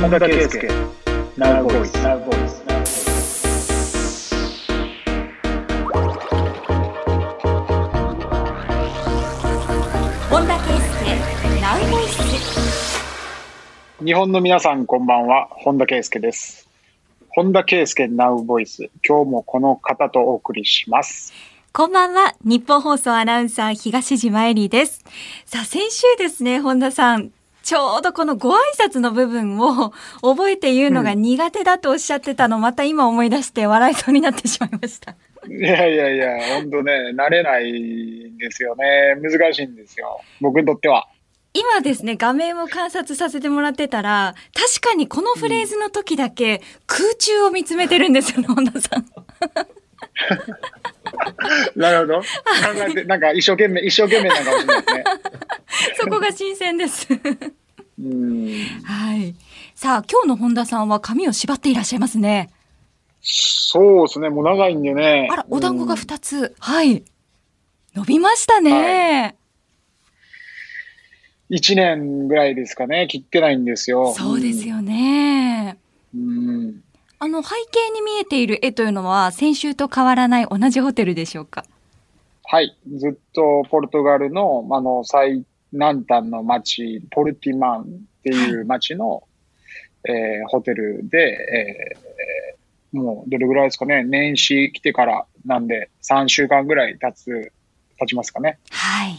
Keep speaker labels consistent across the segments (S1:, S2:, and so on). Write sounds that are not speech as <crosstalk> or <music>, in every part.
S1: 本田圭佑 Now Voice Now Voice
S2: 本田圭佑ナウボイス。
S1: 日本の皆さんこんばんは。本田圭佑です。本田圭佑 Now Voice 今日もこの方とお送りします。
S2: こんばんは。日本放送アナウンサー東島えりです。さあ先週ですね本田さんちょうどこのご挨拶の部分を <laughs> 覚えて言うのが苦手だとおっしゃってたの、また今思い出して笑いそうになってしまいました。
S1: いやいやいや本当ね慣れないんですよね。難しいんですよ。僕にとっては。
S2: 今ですね、画面を観察させてもらってたら、確かにこのフレーズの時だけ空中を見つめてるんですよね、本田さん。<laughs>
S1: なるほど。考えてなんか一生懸命一生懸命なんかもしれないですね。<laughs>
S2: そこが新鮮です。
S1: うん
S2: はい。さあ、今日の本田さんは髪を縛っていらっしゃいますね。
S1: そうですねもう長いんでね
S2: あら、お団子が
S1: うん
S2: 2つ。はい。伸びましたね。
S1: 1年ぐらいですかね切ってないんですよ
S2: そうですよね。
S1: うん
S2: あの、背景に見えている絵というのは、先週と変わらない同じホテルでしょうか？
S1: はい。ずっとポルトガルの、あの、最南端の町、ポルティマンっていう町の、えーホテルで、えーもうどれぐらいですかね、年始来てからなんで3週間ぐらい経つ、経ちますかね。
S2: はい。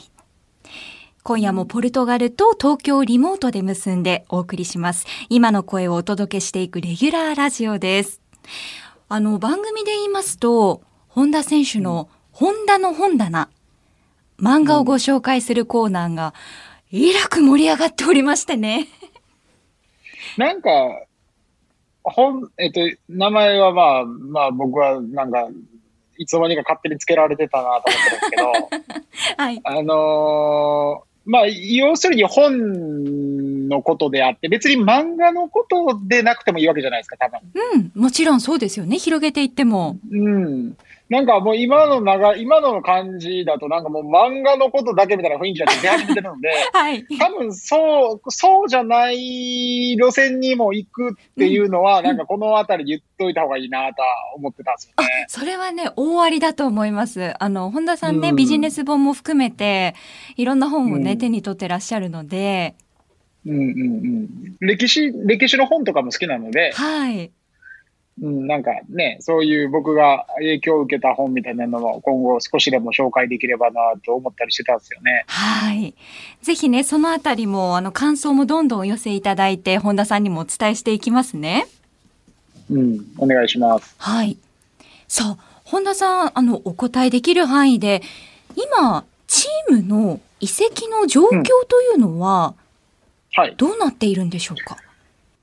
S2: 今夜もポルトガルと東京リモートで結んでお送りします。今の声をお届けしていくレギュラーラジオです。あの、番組で言いますと、本田選手の本田の本棚、漫画をご紹介するコーナーが、えらく盛り上がっておりましてね。
S1: なんか、ほん、えっと、名前はまあ、まあ僕はなんか、いつの間にか勝手につけられてたなと思ってるんですけど、<laughs>
S2: はい。
S1: あのーまあ、要するに本のことであって、別に漫画のことでなくてもいいわけじゃないですか、多分。
S2: うん、もちろんそうですよね。広げていっても。
S1: うん。なんかもう今の長い、今の感じだとなんかもう漫画のことだけみたいな雰囲気が出 <laughs> 始めてるので、
S2: はい。
S1: 多分そう、そうじゃない路線にも行くっていうのは、なんかこのあたり言っといた方がいいなとは思ってたんですよ
S2: あ
S1: ね。
S2: それはね、大ありだと思います。あの、本田さんね、
S1: うん
S2: ビジネス本も含めて、いろんな本をね、
S1: うん
S2: 手に取ってらっしゃるので、
S1: うんうんうん。歴史、歴史の本とかも好きなので、
S2: はい。
S1: うん、なんかね、そういう僕が影響を受けた本みたいなのも今後少しでも紹介できればなと思ったりしてたんですよね。
S2: はい。ぜひね、そのあたりも、あの、感想もどんどんお寄せいただいて、本田さんにもお伝えしていきますね。
S1: うん、お願いします。
S2: はい。さあ、本田さん、あの、お答えできる範囲で、今、チームの移籍の状況というのは、
S1: はい。
S2: どうなっているんでしょうか、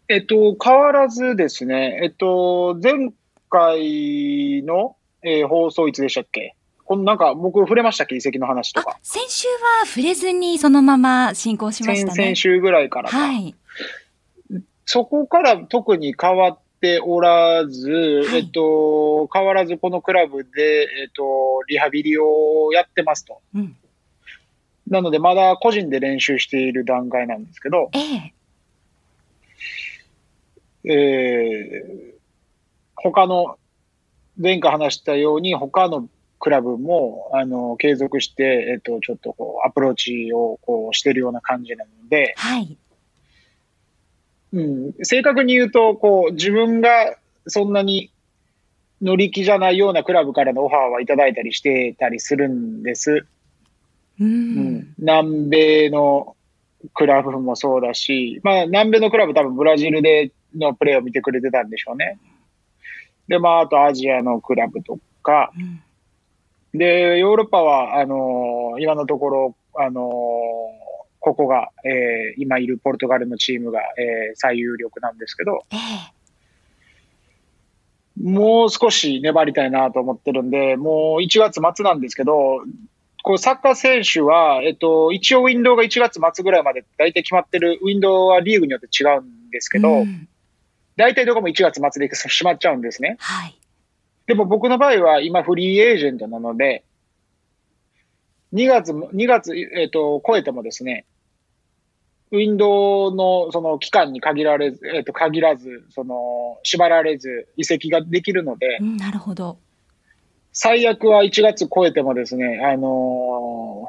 S1: えっと、変わらずですね、えっと、前回の、えー放送いつでしたっけ？このなんか僕触れましたっけ？遺跡の話と
S2: あ
S1: か。、
S2: 先週は触れずにそのまま進行しましたね。
S1: 先々週ぐらいからか。
S2: はい。
S1: そこから特に変わっておらず、
S2: はい
S1: えっと、変わらずこのクラブで、えっと、リハビリをやってますと。
S2: うん。
S1: なので、まだ個人で練習している段階なんですけど、
S2: ええ。
S1: えー、他の、前回話したように、他のクラブも、あの、継続して、えっと、ちょっとこう、アプローチをこうしてるような感じなので、
S2: はい。
S1: うん、正確に言うと、こう、自分がそんなに乗り気じゃないようなクラブからのオファーはいただいたりしてたりするんです。
S2: う
S1: うんん、南米のクラブもそうだし、まあ、南米のクラブ多分ブラジルでのプレーを見てくれてたんでしょうね。で、まあ、あとアジアのクラブとか、
S2: うん
S1: で、ヨーロッパは、あのー今のところ、あのーここが、えー今いるポルトガルのチームが、えー最有力なんですけど、
S2: ええ。
S1: もう少し粘りたいなと思ってるんで、もう1月末なんですけど、こうサッカー選手は、えっと、一応ウィンドウが1月末ぐらいまで大体決まってる、ウィンドウはリーグによって違うんですけど、
S2: うん
S1: 大体どこも1月末で閉まっちゃうんですね。
S2: はい。
S1: でも僕の場合は今フリーエージェントなので、2月も、2月、えっと、超えてもですね、ウィンドウのその期間に限られず、えっ、と、限らず、その、縛られず移籍ができるので
S2: う、ん、なるほど。
S1: 最悪は1月超えてもですね、あの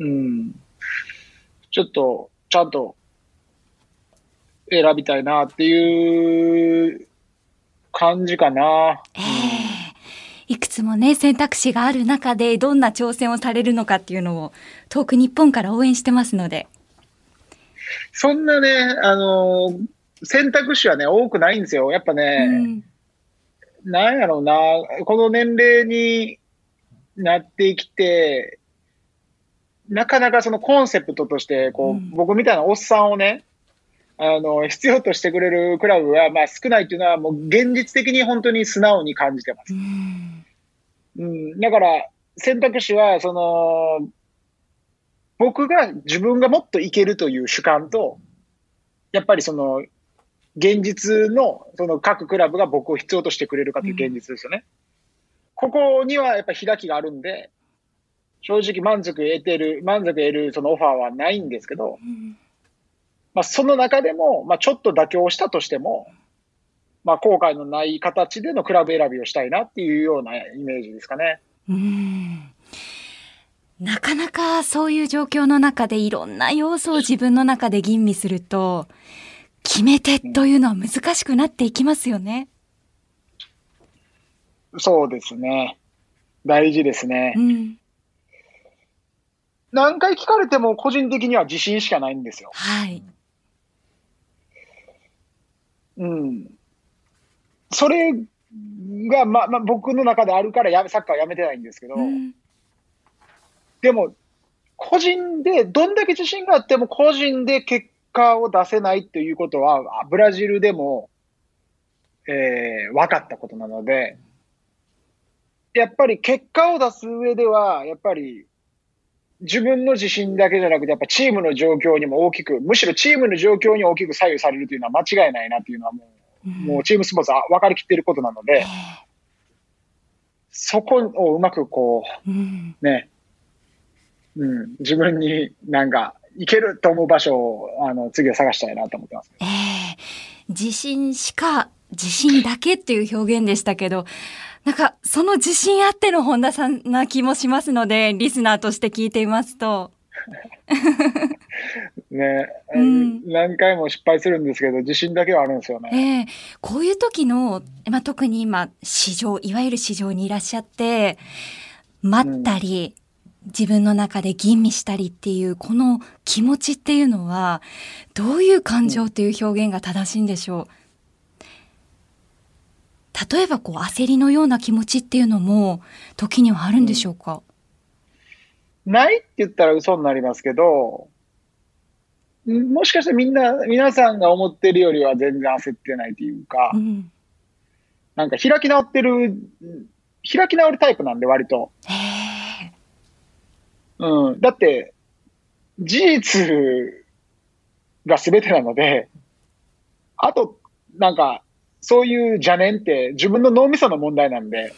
S1: ーうん、ちょっと、ちゃんと選びたいなっていう感じかな。
S2: ええいくつもね、選択肢がある中で、どんな挑戦をされるのかっていうのを、遠く日本から応援してますので。
S1: そんなね、あのー選択肢はね、多くないんですよ。やっぱね、
S2: うん、
S1: なんやろうな、この年齢になってきて、なかなかそのコンセプトとして、こう、
S2: うん
S1: 僕みたいなおっさんをね、あの、必要としてくれるクラブは、まあ少ないっていうのは、もう現実的に本当に素直に感じてます
S2: う。ん
S1: うん。だから、選択肢は、その、僕が自分がもっといけるという主観と、やっぱりその、現実の、その各クラブが僕を必要としてくれるかという現実ですよね。ここにはやっぱ開きがあるんで、正直満足得てる、満足得るそのオファーはないんですけど、
S2: うん
S1: まあその中でも、まあちょっと妥協したとしても、まあ後悔のない形でのクラブ選びをしたいなっていうようなイメージですかね。
S2: うんなかなかそういう状況の中でいろんな要素を自分の中で吟味すると、決め手というのは難しくなっていきますよね。
S1: そうですね。大事ですね
S2: う。ん。
S1: 何回聞かれても個人的には自信しかないんですよ。
S2: はい。
S1: うん。それが、まあ、まあ、僕の中であるからやサッカーはやめてないんですけど、
S2: うん
S1: でも、個人で、どんだけ自信があっても個人で結果を出せないっていうことは、あブラジルでも、えー分かったことなので、やっぱり結果を出す上では、やっぱり、自分の自信だけじゃなくて、やっぱチームの状況にも大きく、むしろチームの状況に大きく左右されるというのは間違いないなっていうのはもう、もうチームスポーツは分かりきっていることなので、そこをうまくこ
S2: うん
S1: う、ね、うん、自分になんか、いけると思う場所を、あの、次は探したいなと思ってます。
S2: ええ。自信しか、自信だけっていう表現でしたけど、なんか、その自信あっての本田さんな気もしますので、リスナーとして聞いていますと。<laughs>
S1: ね、
S2: うん
S1: 何回も失敗するんですけど、自信だけはあるんですよね。
S2: ええこういう時の、まあ、特に今、市場、いわゆる市場にいらっしゃって、待ったり、自分の中で吟味したりっていう、この気持ちっていうのは、どういう感情っていう表現が正しいんでしょう？例えば、こう、焦りのような気持ちっていうのも、時にはあるんでしょうか、
S1: ないって言ったら嘘になりますけど、んもしかしてみんな、皆さんが思ってるよりは全然焦ってないというか、
S2: うん。
S1: なんか開き直ってる、ん開き直るタイプなんで割と。うん。だって、事実が全てなので、あと、なんか、そういう邪念って自分の脳みその問題なんで、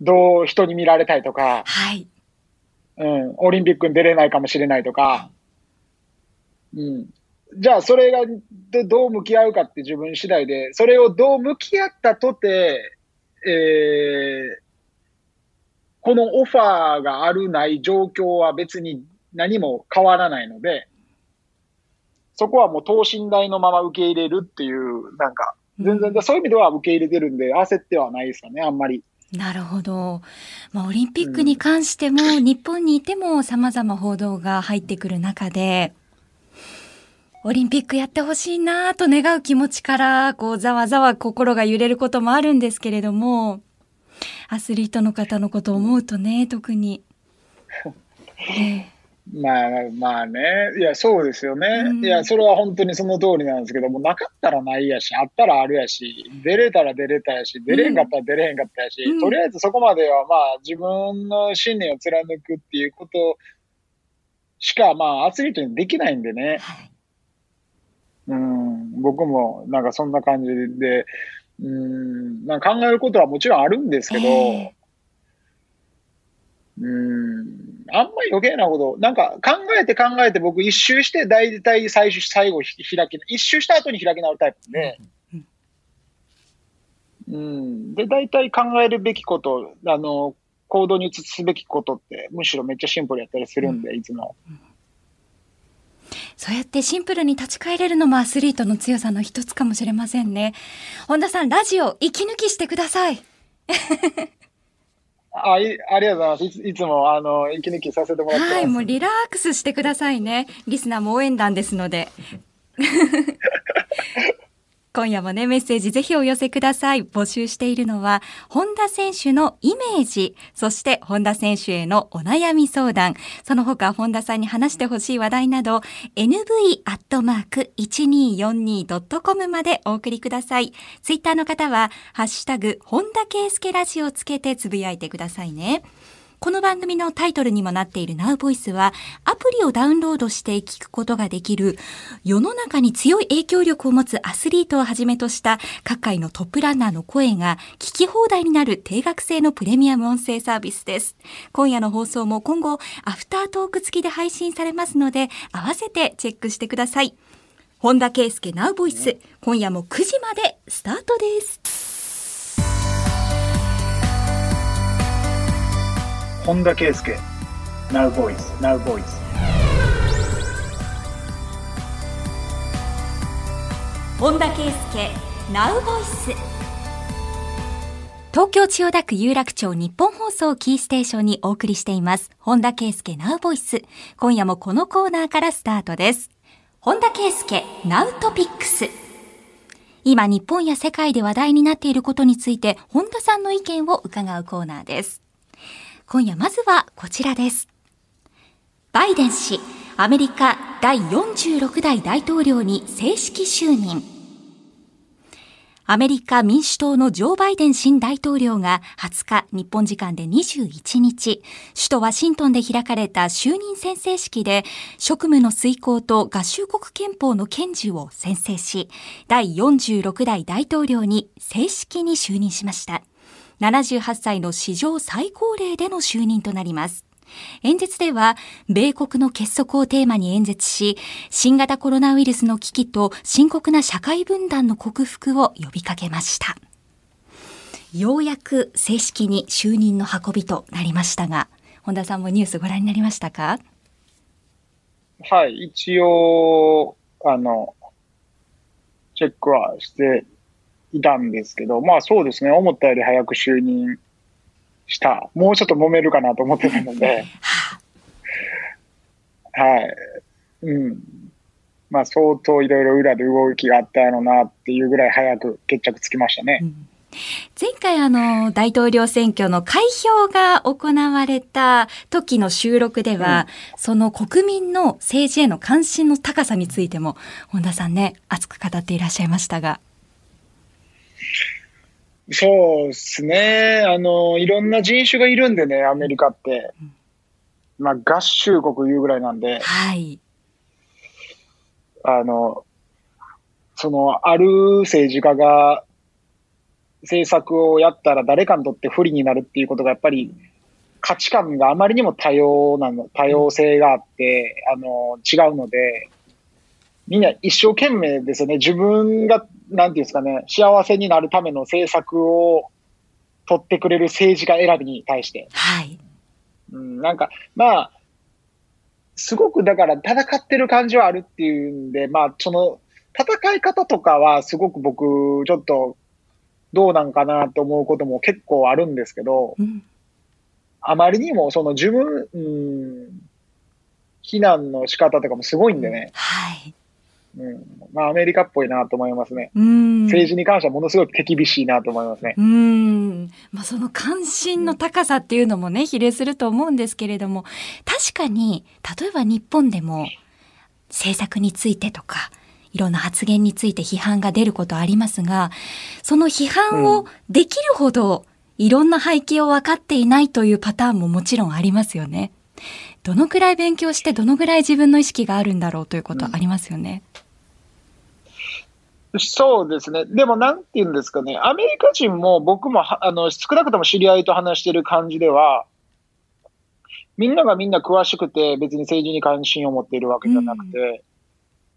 S1: どう人に見られたいとか、
S2: はい。
S1: うん、オリンピックに出れないかもしれないとか、うん。じゃあ、それがどどう向き合うかって自分次第で、それをどう向き合ったとて、えーこのオファーがあるない状況は別に何も変わらないので、そこはもう等身大のまま受け入れるっていう、なんか、全然、そういう意味では受け入れてるんで、焦ってはないですかね、あんまり。
S2: なるほど。まあ、オリンピックに関しても、日本にいても様々報道が入ってくる中で、オリンピックやってほしいなと願う気持ちから、こう、ざわざわ心が揺れることもあるんですけれども、アスリートの方のことを思うとね、特に。<laughs> ええ
S1: まあまあね。いや、そうですよね。
S2: うん
S1: いや、それは本当にその通りなんですけども、なかったらないやし、あったらあるやし、出れたら出れたやし、出れへんかったら出れへんかったやし、
S2: うん
S1: とりあえずそこまではまあ自分の信念を貫くっていうことしか、まあアスリートにできないんでね。
S2: はい。
S1: うん、僕もなんかそんな感じで、うん、なんか考えることはもちろんあるんですけど、
S2: え
S1: うん。あんまり余計なこと、なんか考えて考えて僕一周して大体最初、最後開き、一周した後に開き直るタイプで、うん。で、大体考えるべきこと、あの、行動に移すべきことって、むしろめっちゃシンプルやったりするんで、いつも。
S2: そうやってシンプルに立ち返れるのもアスリートの強さの一つかもしれませんね。本田さん、ラジオ、息抜きしてください。
S1: あいありがとうございます。いついつも、あの、息抜きさせてもらってます。はい、
S2: もうリラックスしてくださいね。リスナーも応援団ですので。<laughs> 今夜もね、メッセージぜひお寄せください。募集しているのは、本田選手のイメージ、そして本田選手へのお悩み相談、その他本田さんに話してほしい話題など、nv.1242.com までお送りください。ツイッターの方は、ハッシュタグ、本田圭介ラジオをつけてつぶやいてくださいね。この番組のタイトルにもなっている Now Voice は、アプリをダウンロードして聞くことができる、世の中に強い影響力を持つアスリートをはじめとした各界のトップランナーの声が聞き放題になる定額制のプレミアム音声サービスです。今夜の放送も今後、アフタートーク付きで配信されますので、合わせてチェックしてください。本田圭佑 Now Voice、今夜も9時までスタートです。
S1: 本田圭佑 Now Voice Now Voice
S2: 本田圭佑 Now Voice 東京千代田区有楽町日本放送キーステーションにお送りしています。本田圭佑 Now Voice。今夜もこのコーナーからスタートです。本田圭佑 Now Topics。今日本や世界で話題になっていることについて本田さんの意見を伺うコーナーです。今夜まずはこちらです。バイデン氏、アメリカ第46代大統領に正式就任。アメリカ民主党のジョー・バイデン新大統領が20日、日本時間で21日、首都ワシントンで開かれた就任宣誓式で、職務の遂行と合衆国憲法の堅持を宣誓し、第46代大統領に正式に就任しました。78歳の史上最高齢での就任となります。演説では、米国の結束をテーマに演説し、新型コロナウイルスの危機と深刻な社会分断の克服を呼びかけました。ようやく正式に就任の運びとなりましたが、本田さんもニュースご覧になりましたか？
S1: はい、一応、あの、チェックはしていたんですけど、まあそうですね、思ったより早く就任した。もうちょっと揉めるかなと思ってたので、<laughs> はい。うん。まあ相当いろいろ裏で動きがあったのなっていうぐらい早く決着つきましたね。うん
S2: 前回あの大統領選挙の開票が行われた時の収録では、うん、その国民の政治への関心の高さについても本田さんね熱く語っていらっしゃいましたが。
S1: そうですね。あの、いろんな人種がいるんでね、アメリカって。まあ、合衆国いうぐらいなんで。
S2: はい。
S1: あの、その、ある政治家が政策をやったら誰かにとって不利になるっていうことがやっぱり価値観があまりにも多様なの、多様性があって、あの、違うので、みんな一生懸命ですよね。自分が、なんていうんですかね、幸せになるための政策を取ってくれる政治家選びに対して。
S2: はい。
S1: うん、なんか、まあ、すごくだから戦ってる感じはあるっていうんで、まあ、その、戦い方とかはすごく僕、ちょっと、どうなんかなと思うことも結構あるんですけど、うん、あまりにもその自分、うん、避難の仕方とかもすごいんでね。
S2: はい。
S1: うん、まあ、アメリカっぽいなと思いますね。政治に関してはものすごく手厳しいなと思いますね。
S2: うん。まあ、その関心の高さっていうのもね、比例すると思うんですけれども、確かに、例えば日本でも、政策についてとか、いろんな発言について批判が出ることありますが、その批判をできるほど、いろんな背景を分かっていないというパターンももちろんありますよね。どのくらい勉強してどのぐらい自分の意識があるんだろうということありますよね。うん
S1: そうですね。でも、なんて言うんですかね。アメリカ人も僕もあの少なくとも知り合いと話してる感じでは、みんながみんな詳しくて別に政治に関心を持っているわけじゃなくて、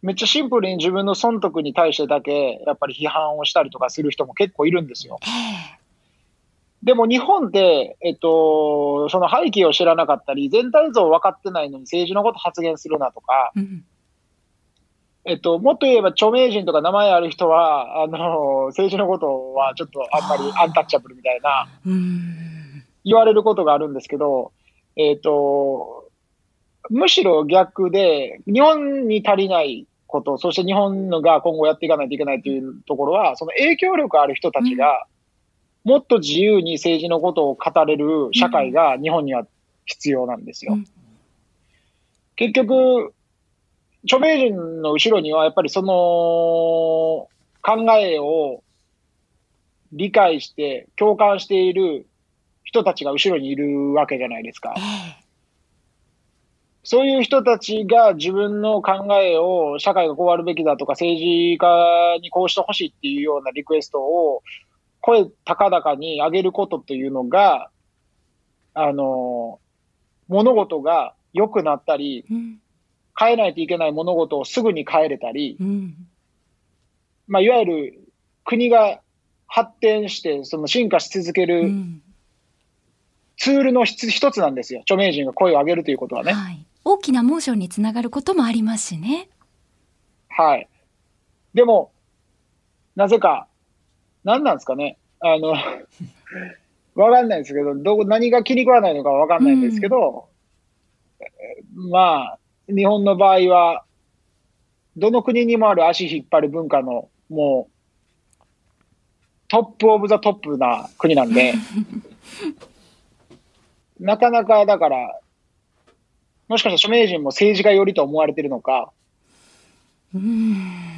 S1: めっちゃシンプルに自分の損得に対してだけやっぱり批判をしたりとかする人も結構いるんですよ。でも日本で、えっと、その背景を知らなかったり、全体像を分かってないのに政治のこと発言するなとか、
S2: うん
S1: えっと、もっと言えば著名人とか名前ある人は、あの、政治のことはちょっとあんまりアンタッチャブルみたいな
S2: うん。
S1: 言われることがあるんですけど、えっと、むしろ逆で、日本に足りないこと、そして日本のが今後やっていかないといけないというところは、その影響力ある人たちが、もっと自由に政治のことを語れる社会が日本には必要なんですよ。
S2: うん。
S1: 結局、著名人の後ろにはやっぱりその考えを理解して共感している人たちが後ろにいるわけじゃないですか
S2: え。え
S1: そういう人たちが自分の考えを社会がこうあるべきだとか政治家にこうしてほしいっていうようなリクエストを声高々に上げることというのが、あの、物事が良くなったり、
S2: うん
S1: 変えないといけない物事をすぐに変えれたり、
S2: うん
S1: まあ、いわゆる国が発展して、その進化し続け
S2: う
S1: る
S2: ん
S1: ツールの一一つなんですよ。著名人が声を上げるということはね。
S2: はい、大きなモーションにつながることもありますしね。
S1: はい。でも、なぜか、何なんですかね。あの、<laughs> わかんないですけど、どこ、何が気に食わないのかわかんないんですけど、えーまあ、日本の場合は、どの国にもある足引っ張る文化の、もう、 top of the top な国なんで、<laughs> なかなかだから、もしかしたら著名人も政治家寄りと思われてるのか、
S2: うん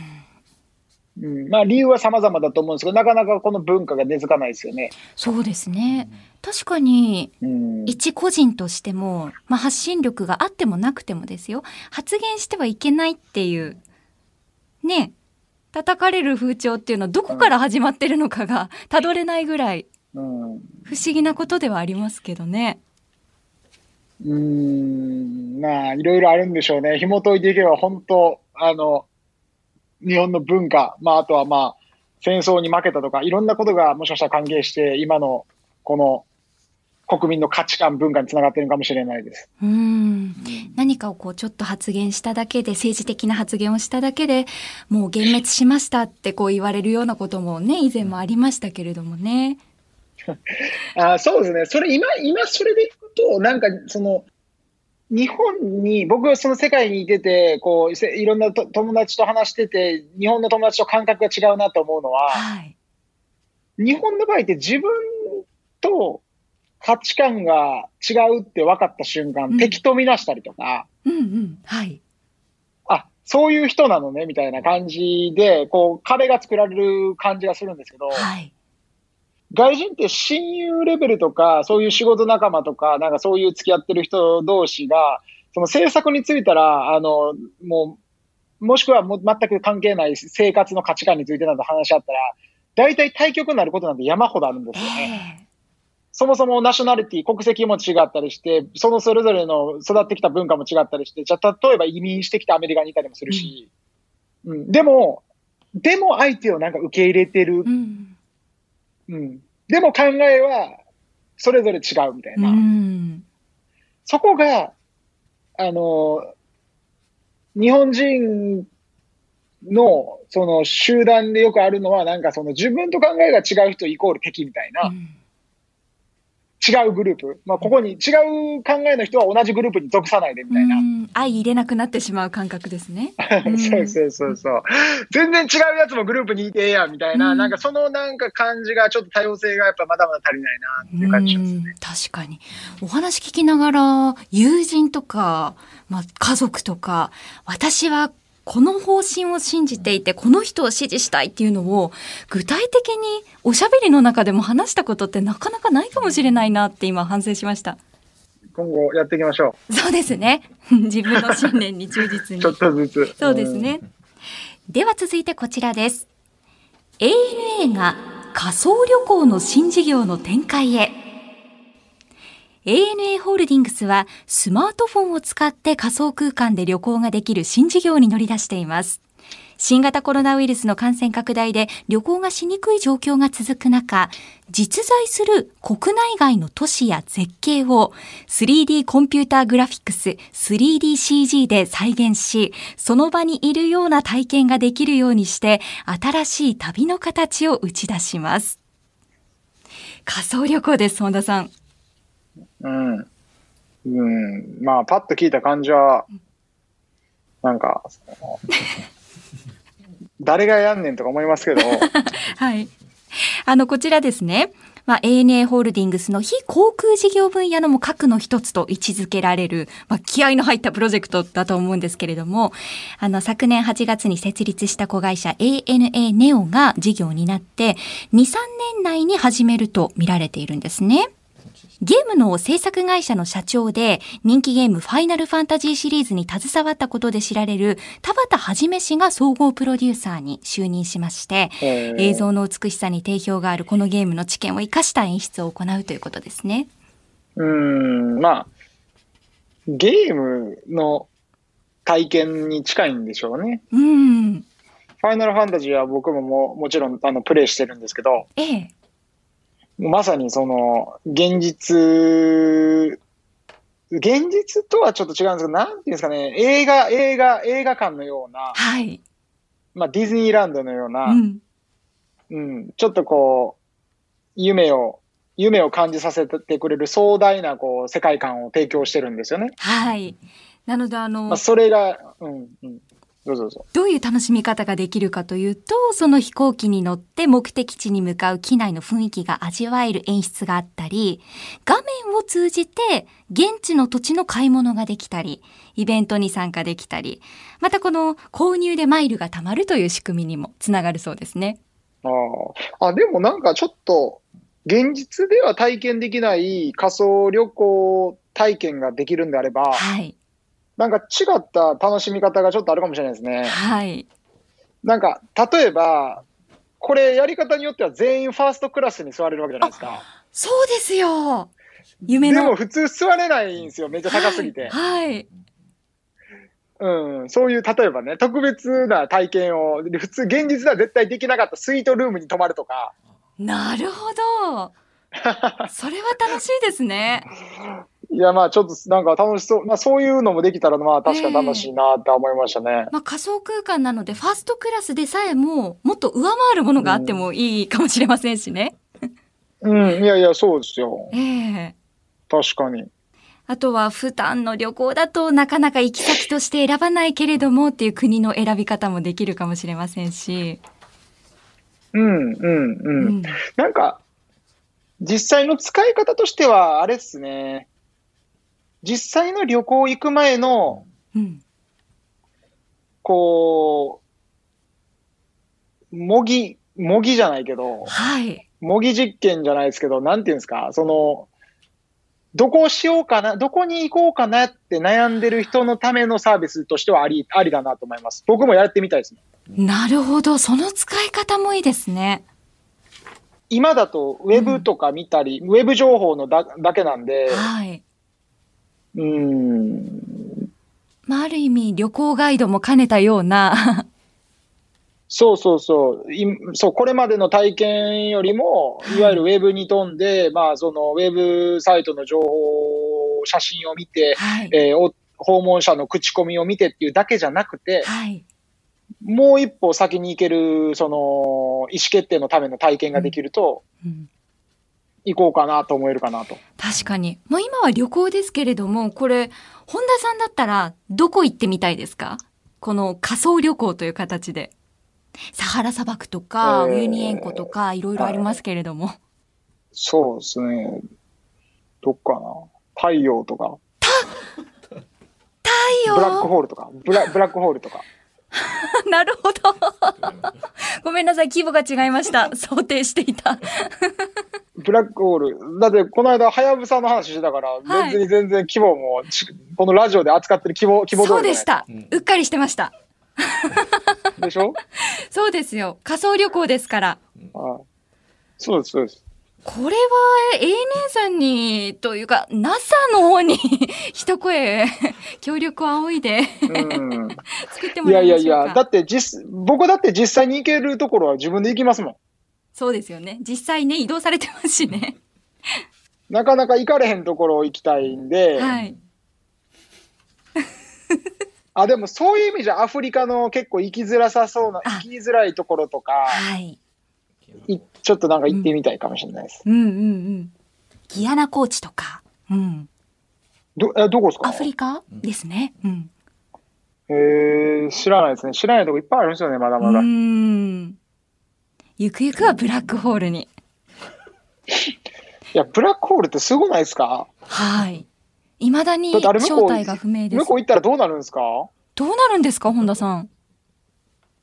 S1: うん、まあ理由は様々だと思うんですけど、なかなかこの文化が根付かないですよね。
S2: そうですね。確かに、
S1: うん、
S2: 一個人としても、まあ、発信力があってもなくてもですよ。発言してはいけないっていう、ね、叩かれる風潮っていうのはどこから始まってるのかが、たどれないぐらい
S1: うん、
S2: 不思議なことではありますけどね。
S1: うん、まあいろいろあるんでしょうね。紐解いていけば本当、あの、日本の文化、まああとはまあ戦争に負けたとか、いろんなことがもしかしたら関係して、今のこの国民の価値観、文化につながってるのかもしれないです。
S2: うん。何かをこうちょっと発言しただけで、政治的な発言をしただけでもう幻滅しましたってこう言われるようなこともね、以前もありましたけれどもね。<laughs>
S1: あそうですね。それ今、今それでいくと、なんかその、日本に、僕はその世界にいてて、こう、せいろんなと友達と話してて、日本の友達と感覚が違うなと思うのは、
S2: はい。
S1: 日本の場合って自分と価値観が違うって分かった瞬間、
S2: うん
S1: 敵と見なしたりとか、
S2: うんうん。はい。
S1: あ、そういう人なのね、みたいな感じで、こう、壁が作られる感じがするんですけど、
S2: はい。
S1: 外人って親友レベルとか、そういう仕事仲間とか、なんかそういう付き合ってる人同士が、その政策についたら、あの、もう、もしくはもう全く関係ない生活の価値観についてなど話し合ったら、大体対局になることなんて山ほどあるんですよね。
S2: え
S1: そもそもナショナリティ、国籍も違ったりして、そのそれぞれの育ってきた文化も違ったりして、じゃあ例えば移民してきたアメリカにいたりもするし、うん、でも、でも相手をなんか受け入れてる
S2: え。うん。
S1: うん。でも考えは、それぞれ違うみたいうな。
S2: ん。
S1: そこが、あの、日本人の、その集団でよくあるのは、なんかその自分と考えが違う人イコール敵みたいな、
S2: うん
S1: 違うグループ。まあ、ここに違う考えの人は同じグループに属さないでみたいな。
S2: うん相入れなくなってしまう感覚ですね。<laughs> うん
S1: そうそうそうそう。全然違うやつもグループにいてええやんみたいな、
S2: うん
S1: なんかそのなんか感じがちょっと多様性がやっぱまだまだ足りないなっていう感じしますね。
S2: うん確かに。お話聞きながら、友人とか、まあ、家族とか、私はこの方針を信じていて、この人を支持したいっていうのを、具体的におしゃべりの中でも話したことってなかなかないかもしれないなって今反省しました。
S1: 今後やっていきましょ
S2: そうですね。<laughs> 自分の信念に忠実
S1: う。
S2: に <laughs>
S1: ちょ。っとずつ。
S2: そうですね。では続いてこちらです。ANA が仮想旅行の新事業の展開へ。ANA ホールディングスはスマートフォンを使って仮想空間で旅行ができる新事業に乗り出しています。新型コロナウイルスの感染拡大で旅行がしにくい状況が続く中、実在する国内外の都市や絶景を 3D コンピューターグラフィックス 3DCG で再現し、その場にいるような体験ができるようにして、新しい旅の形を打ち出します。仮想旅行です、本田さん。
S1: うん。うん。まあ、パッと聞いた感じは、なんか、<laughs> 誰がやんねんとか思いますけど。<laughs>
S2: はい。あの、こちらですね。まあ、ANA ホールディングスの非航空事業分野のも核の一つと位置づけられる、まあ、気合の入ったプロジェクトだと思うんですけれども、あの、昨年8月に設立した子会社 ANA ネオが事業になって、2、3年内に始めると見られているんですね。ゲームの制作会社の社長で人気ゲームファイナルファンタジーシリーズに携わったことで知られる田畑はじめ氏が総合プロデューサーに就任しまして、映像の美しさに定評があるこのゲームの知見を生かした演出を行うということですね。
S1: うん、まあ、ゲームの体験に近いんでしょうね。
S2: うん。
S1: ファイナルファンタジーは僕もももちろんあのプレイしてるんですけど、
S2: ええ、
S1: まさにその、現実、現実とはちょっと違うんですけど、なんていうんですかね、映画、映画、映画館のような、
S2: はい。
S1: まあ、ディズニーランドのような、うん、うん、ちょっとこう、夢を、夢を感じさせてくれる壮大なこう世界観を提供してるんですよね。
S2: はい。なのであの、
S1: まあ、それが、うん、うん。どうぞどうぞ。
S2: どういう楽しみ方ができるかというと、その飛行機に乗って目的地に向かう機内の雰囲気が味わえる演出があったり、画面を通じて現地の土地の買い物ができたり、イベントに参加できたり、またこの購入でマイルが貯まるという仕組みにもつながるそうですね。
S1: ああ、でもなんかちょっと、現実では体験できない仮想旅行体験ができるんであれば、
S2: はい。
S1: なんか違った楽しみ方がちょっとあるかもしれないですね。
S2: はい。
S1: なんか、例えば、これやり方によっては全員ファーストクラスに座れるわけじゃないですか。
S2: そうですよ。夢の。
S1: でも普通座れないんですよ。めっちゃ高すぎて。
S2: はい。
S1: うん、そういう、例えばね、特別な体験を、普通、現実では絶対できなかったスイートルームに泊まるとか。
S2: なるほど。<laughs> それは楽しいですね。
S1: いや、まあ、ちょっとなんか楽しそう。まあ、そういうのもできたら、まあ、確かに楽しいなって思いましたね。えー、
S2: まあ、仮想空間なので、ファーストクラスでさえも、もっと上回るものがあってもいいかもしれませんしね。
S1: うん、うん、いやいや、そうですよ。
S2: ええ
S1: ー、確かに。
S2: あとは、普段の旅行だとなかなか行き先として選ばないけれどもっていう国の選び方もできるかもしれませんし。
S1: うん、うん、うん。なんか、実際の使い方としては、あれっすね。実際の旅行行く前の、
S2: うん、
S1: こう、模擬、模擬じゃないけど、
S2: はい。
S1: 模擬実験じゃないですけど、なんていうんですか、その、どこをしようかな、どこに行こうかなって悩んでる人のためのサービスとしてはあり、ありだなと思います。僕もやってみたいですね。
S2: なるほど。その使い方もいいですね。
S1: 今だとウェブとか見たり、うん、ウェブ情報のだだけなんで、
S2: はい。
S1: うん。
S2: まあ、ある意味旅行ガイドも兼ねたような。
S1: そうそうそう。いそう、これまでの体験よりも、い。わゆるウェブに飛んで、まあ、そのウェブサイトの情報、写真を見て、
S2: はい、
S1: えー、訪問者の口コミを見てっていうだけじゃなくて、
S2: はい、
S1: もう一歩先に行ける、その、意思決定のための体験ができると、
S2: うん。うん
S1: 行こうかなと思えるかなと。
S2: 確かに。もう今は旅行ですけれども、これ、本田さんだったらどこ行ってみたいですか？この仮想旅行という形で。サハラ砂漠とか、えー、ウユニ塩湖とか、いろいろありますけれども。
S1: そうですね。どっかな？太陽とか。
S2: 太陽？
S1: ブラックホールとか。ブラ <laughs> ブラックホールとか。
S2: なるほど。ごめんなさい、規模が違いました。想定していた。
S1: ブラックホール。だって、この間、はやぶさの話してたから、はい、全然全然規模も、このラジオで扱ってる規模、規模
S2: そうでした、うん。うっかりしてました。<laughs>
S1: でしょ？
S2: そうですよ。仮想旅行ですから。
S1: ああそうです、そうです。
S2: これは ANA さんにというか NASA の方に <laughs> 一声協力を仰いで
S1: うん。<laughs>
S2: 作っても
S1: いやい
S2: らいましょうか
S1: やいや、だって実、僕だって実際に行けるところは自分で行きますもん。
S2: そうですよね。実際ね移動されてますしね。<laughs>
S1: なかなか行かれへんところ行きたいんで、
S2: はい。
S1: あ、でもそういう意味じゃアフリカの結構行きづらさそうな、
S2: あ。
S1: 行きづらいところとか、
S2: はい。
S1: いちょっとなんか行ってみたいかもしれないです。
S2: うん。うんうんギアナ高地とか。うん。
S1: ど、え、どこですか？
S2: アフリカ？ですね。うん。
S1: えー、知らないですね。知らないとこいっぱいあるんですよね、まだ
S2: う
S1: まだ。
S2: んゆくゆくはブラックホールに。
S1: いや、ブラックホールってすごないですか？
S2: はい。未だに
S1: だってあれ向こう
S2: 正体が不明です。
S1: 向こう行ったらどうなるんですか？
S2: どうなるんですか本田さん？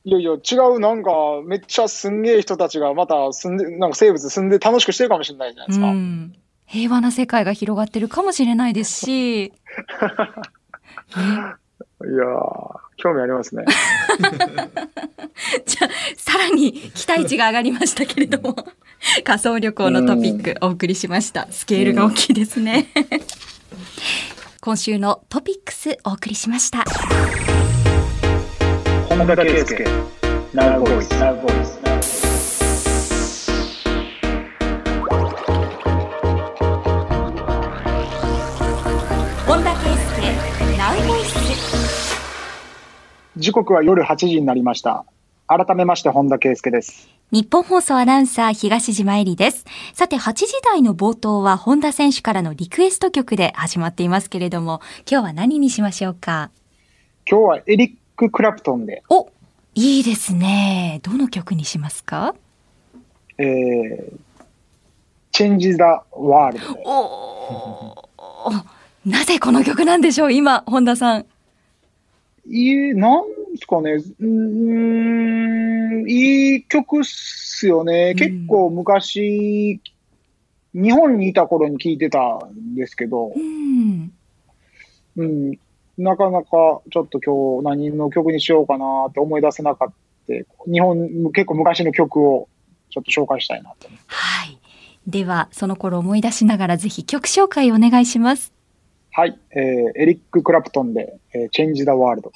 S1: いやいや、違う、なんか、めっちゃすんげえ人たちがまた住んで、なんか生物住んで楽しくしてるかもしれないじゃないですか。
S2: うん、平和な世界が広がってるかもしれないですし、<laughs> ね。
S1: いやー、興味ありますね。<laughs>
S2: じゃあさらに期待値が上がりましたけれども仮想旅行のトピックお送りしました。スケールが大きいですね。今週のトピックスお送りしました。
S1: 本田圭佑、ナウボイス、
S2: ナウボイス。
S1: 時刻は夜8時になりました。改めまして、本田圭佑です。
S2: 日本放送アナウンサー東島えりです。さて、8時台の冒頭は本田選手からのリクエスト曲で始まっていますけれども、今日は何にしましょうか？
S1: 今日はエリック・クラプトンで、
S2: お、いいですね。どの曲にしますか？
S1: えー、Change the World で。
S2: お <laughs> なぜこの曲なんでしょう？今、本田さん。
S1: いい、なんですかね、うーん、いい曲っすよね。
S2: うん
S1: 結構昔、日本にいた頃に聴いてたんですけど
S2: う、ん。
S1: うん、なかなかちょっと今日何の曲にしようかなって思い出せなかった。日本、結構昔の曲をちょっと紹介したいなと。
S2: はい。では、その頃思い出しながらぜひ曲紹介お願いします。
S1: はい、えー、エリック・クラプトンで、えー、Change the World。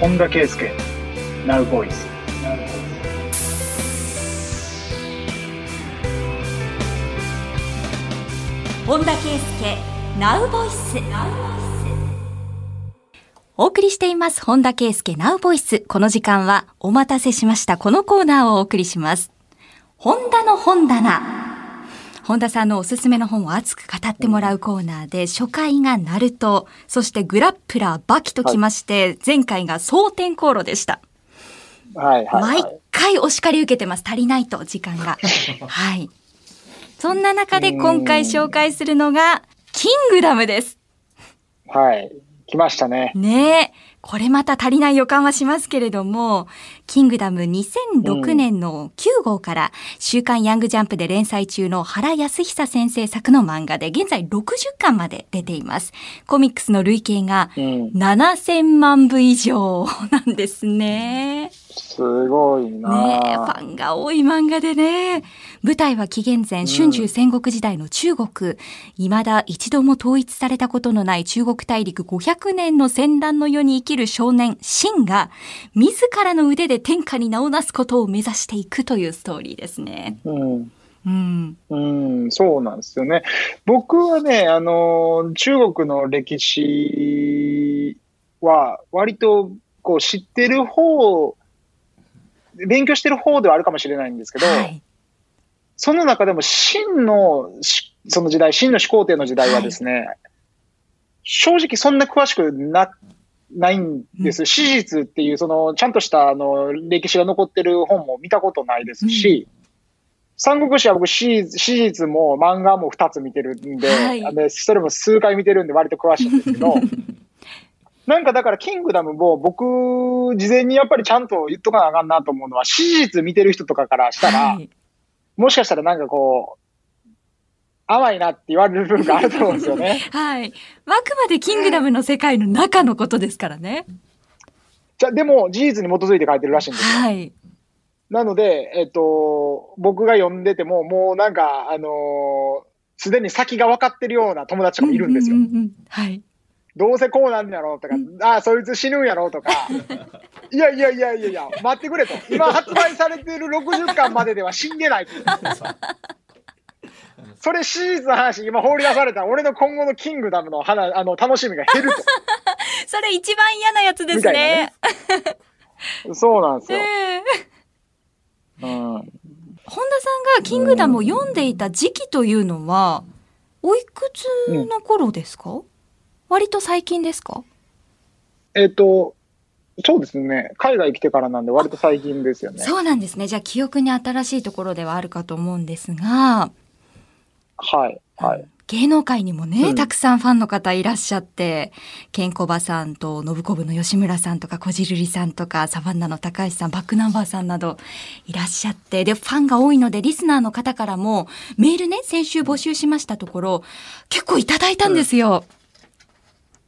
S1: 本田圭佑、Now Voice。
S2: 本田圭佑。ナウボイスお送りしています。本田圭佑。ナウボイスこの時間はお待たせしました。このコーナーをお送りします。本田の本棚。本田さんのおすすめの本を熱く語ってもらうコーナーで、初回がナルト、そしてグラップラーバキときまして、前回が蒼天航路でした。
S1: はい、はい、はい。
S2: 毎回お叱り受けてます。足りないと、時間が。<laughs> はい。そんな中で今回紹介するのが、キングダムです。
S1: はい。来ましたね。
S2: ねえ。これまた足りない予感はしますけれども、キングダム2006年の9号から、週刊ヤングジャンプで連載中の原康久先生作の漫画で、現在60巻まで出ています。コミックスの累計が
S1: うん。
S2: 7000万部以上なんですね。
S1: すごいな
S2: ねえ、ファンが多い漫画でね。舞台は紀元前春秋戦国時代の中国。未だ一度も統一されたことのない中国大陸500年の戦乱の世に生きる少年、秦が、自らの腕で天下に名をなすことを目指していくというストーリーですね。
S1: うん。
S2: うん。
S1: うん、そうなんですよね。僕はね、あの、中国の歴史は割とこう知ってる方、勉強してる方ではあるかもしれないんですけど、
S2: はい。
S1: その中でも秦のし、その時代、秦の始皇帝の時代はですね、正直そんな詳しくな、ないんです。史実っていう、その、ちゃんとした、あの、歴史が残ってる本も見たことないですし、三国志は僕史、史実も漫画も2つ見てるんで、
S2: はい
S1: あのそれも数回見てるんで割と詳しいんですけど、<laughs> なんかだから、キングダムも僕、事前にやっぱりちゃんと言っとかなあかんなと思うのは、史実見てる人とかからしたら、
S2: はい
S1: もしかしたらなんかこう、甘いなって言われる部分があると思うんですよね。<laughs>
S2: はい。あくまでキングダムの世界の中のことですからね。
S1: じゃ、でも事実に基づいて書いてるらしいんですよ。
S2: はい。
S1: なので、えっと、僕が読んでても、もうなんか、あのーすでに先が分かってるような友達もいるんですよ。
S2: うううんうんはい。
S1: どうせこうなんやろうとか、ああ、そいつ死ぬんやろうとか、<laughs> いやいやいやいやいや、待ってくれと。今発売されている60巻まででは死んでない。<laughs> それシリーズの話、今放り出されたら、俺の今後のキングダムの話あの楽しみが減る <laughs>
S2: それ一番嫌なやつですね。
S1: と。そうなんですよ。
S2: ええ
S1: うん、
S2: 本田さんがキングダムを読んでいた時期というのは、おいくつの頃ですか、割と最近ですか？
S1: えっ、と、そうですね。海外来てからなんで割と最近ですよね。
S2: そうなんですね。じゃあ記憶に新しいところではあるかと思うんですが、
S1: はい。はい。
S2: 芸能界にもね、
S1: うん
S2: たくさんファンの方いらっしゃって、ケンコバさんと信子部の吉村さんとか、こじるりさんとか、サバンナの高橋さん、バックナンバーさんなどいらっしゃって、で、ファンが多いので、リスナーの方からもメールね、先週募集しましたところ、結構いただいたんですよ。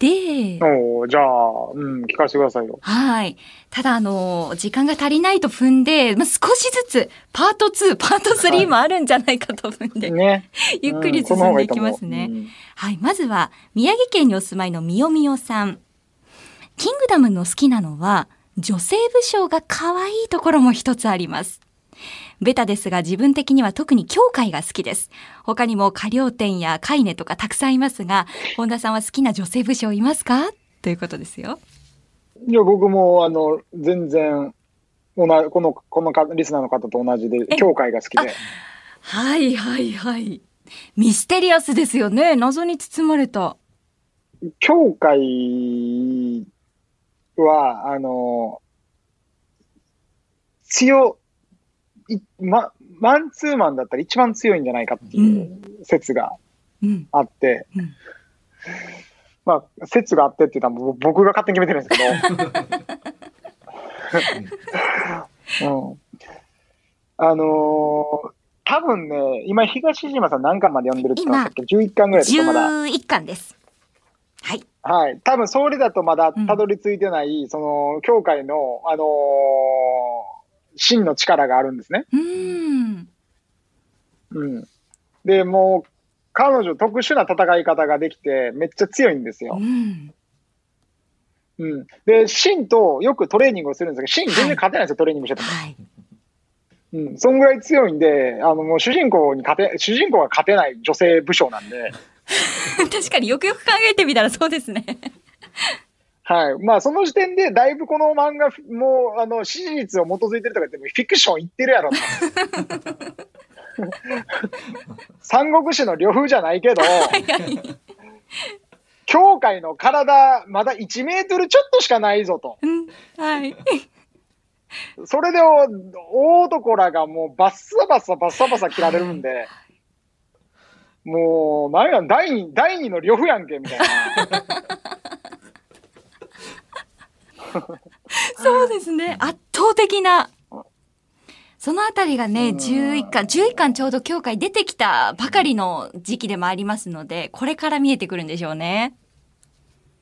S2: で、
S1: おーじゃあ、うん、聞かせてくださいよ。
S2: はい。ただ、あの、時間が足りないと踏んで、まあ、少しずつ、パート2、パート3もあるんじゃないかと踏んで、
S1: ね。<laughs>
S2: ゆっくり進んでいきますね。
S1: うん
S2: はい。まずは、宮城県にお住まいのみよみよさん。キングダムの好きなのは、女性武将が可愛いところも一つあります。ベタですが自分的には特に教会が好きです。他にも河陵天やカイネとかたくさんいますが、本田さんは好きな女性武将いますか？ということですよ。
S1: いや、僕も、あの、全然、同じこの、このかリスナーの方と同じで、
S2: え？
S1: 教会が好きで。
S2: はいはいはい。ミステリアスですよね。謎に包まれた。
S1: 教会は、あの、強い、ま、マンツーマンだったら一番強いんじゃないかっていう説が
S2: うん。
S1: あって、
S2: うん
S1: まあ、説があってって言ったら僕が勝手に決めてるんですけど、<laughs> うん。あのー多分ね、今東島さん何巻まで読んでるって言ったっけ ?11 巻ぐらいですか、まだ。
S2: 11巻です。はい。
S1: はい。多分それだとまだたどり着いてない、その、教会の、あのー真の力があるんですね。
S2: うーん。
S1: うん。で、もう、彼女特殊な戦い方ができて、めっちゃ強いんですよ
S2: う。ん。
S1: うん。で、真とよくトレーニングをするんですけど、真全然勝てないんですよ、トレーニングしてても。
S2: はい。
S1: うん。そんぐらい強いんで、あの、もう主人公に勝て、主人公が勝てない女性武将なんで、<laughs>
S2: 確かによくよく考えてみたらそうですね。
S1: はい。まあ、その時点で、だいぶこの漫画、もう、あの、史実を基づいてるとか言っても、フィクション言ってるやろと。三国志の呂布じゃないけど、教会の体、まだ1メートルちょっとしかないぞと。
S2: うん。はい。
S1: それで、大男らがもう、バッサバサバッサバサ切られるんで、もう、なんや、第二、第二の呂布やんけ、みたいな。
S2: そうですね。圧倒的な。そのあたりがね、11巻、11巻ちょうど今回出てきたばかりの時期でもありますので、これから見えてくるんでしょうね。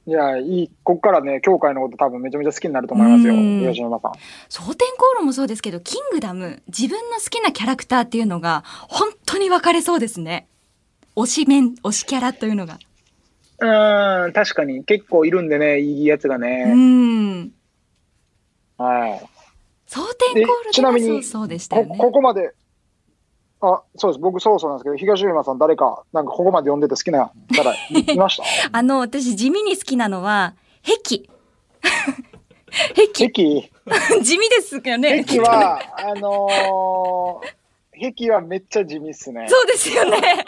S1: いや、いい、こっからね、教会のこと多分めちゃめちゃ好きになると思いますよ、
S2: うん
S1: 東山さん。
S2: 蒼天航路もそうですけど、キングダム、自分の好きなキャラクターっていうのが、本当に分かれそうですね。推し面、推しキャラというのが。
S1: うーん、確かに結構いるんでね、いいやつが
S2: う
S1: ね。
S2: ん。
S1: はい。
S2: 蒼天航路
S1: でちなみに
S2: そうでしたね。
S1: ここまで、あ、そうです。僕そうそうなんですけど、東山さん誰か、なんかここまで読んでて好きなキャラい <laughs> いました？
S2: あの、私地味に好きなのは、壁。<laughs> 壁。
S1: 壁？<laughs>
S2: 地味ですよね。
S1: 壁は、あのー、壁はめっちゃ地味っすね。
S2: そうですよね。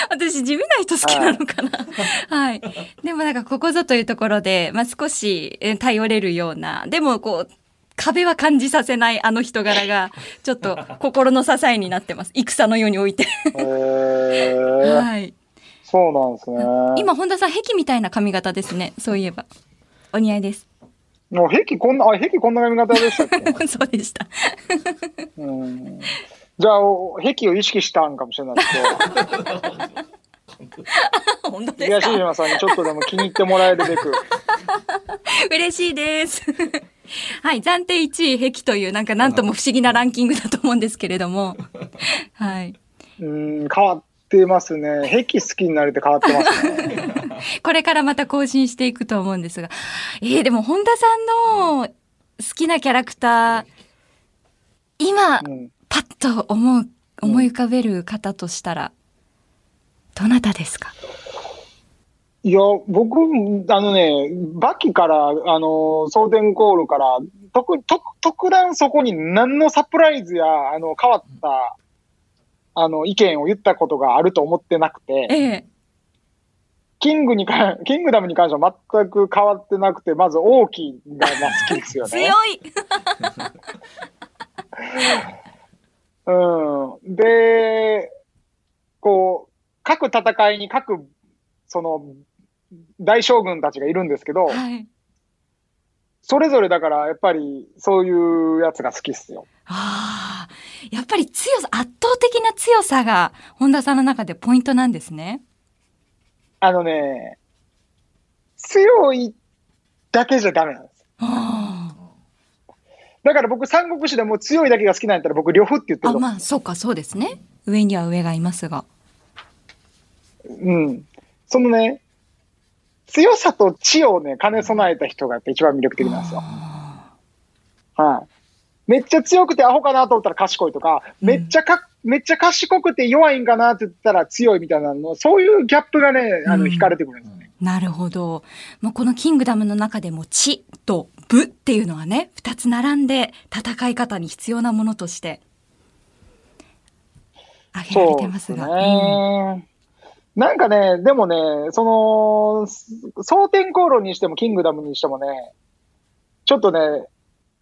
S2: <laughs> 私地味な人好きなのかな。<laughs> はい。でもなんかここぞというところで、まあ少しえー頼れるような、でもこう、壁は感じさせないあの人柄が、ちょっと心の支えになってます。戦の世において。
S1: えー、<laughs>
S2: はい。
S1: そうなんですね。
S2: 今、本田さん、壁みたいな髪型ですね。そういえば。お似合いです。
S1: もう壁こんな、あ、壁こんな髪型でした
S2: そうでした。
S1: うんじゃあ、お壁を意識したんかもしれないですけど、<laughs>
S2: 本当です
S1: 東
S2: か
S1: 島さんにちょっとでも気に入ってもらえるべく、<laughs>
S2: 嬉しいです。<laughs> はい、暫定1位、壁という、なんかなんとも不思議なランキングだと思うんですけれども。はい。
S1: うん、変わってますね。壁好きになれて変わってますね。
S2: これからまた更新していくと思うんですが。えー、でも本田さんの好きなキャラクター、今、
S1: うん、
S2: パッと思う、思い浮かべる方としたら、どなたですか？
S1: いや、僕、あのね、バキから、あの、送電コールから、特、特、特段そこに何のサプライズや、あの、変わった、あの、意見を言ったことがあると思ってなくて、
S2: ええ。
S1: キングにか、キングダムに関しては全く変わってなくて、まず王毅がまあ好きですよね。
S2: 強い
S1: うん。で、こう、各戦いに各、その、大将軍たちがいるんですけど、
S2: はい。
S1: それぞれだから、やっぱり、そういうやつが好きっすよ。
S2: ああ、やっぱり強さ、圧倒的な強さが本田さんの中でポイントなんですね。
S1: あのね、強いだけじゃダメなんです。
S2: あ
S1: だから僕、三国志でも強いだけが好きなんやったら僕、呂布って言って
S2: あ、
S1: ると思
S2: まあ、そうか、そうですね。上には上がいますが。
S1: う。うん。そのね、強さと知をね、兼ね備えた人がやっぱ一番魅力的なんですよ。
S2: あ
S1: はい。めっちゃ強くてアホかなと思ったら賢いとか、
S2: うん
S1: めっちゃか、めっちゃ賢くて弱いんかなって言ったら強いみたいなの、そういうギャップがね、あの、
S2: うん
S1: 惹かれてくるんですよね。
S2: ーなるほど。もうこのキングダムの中でも知と武っていうのはね、二つ並んで戦い方に必要なものとして挙げられてますが。
S1: ね。なんかね、でもね、その、蒼天航路にしてもキングダムにしてもね、ちょっとね、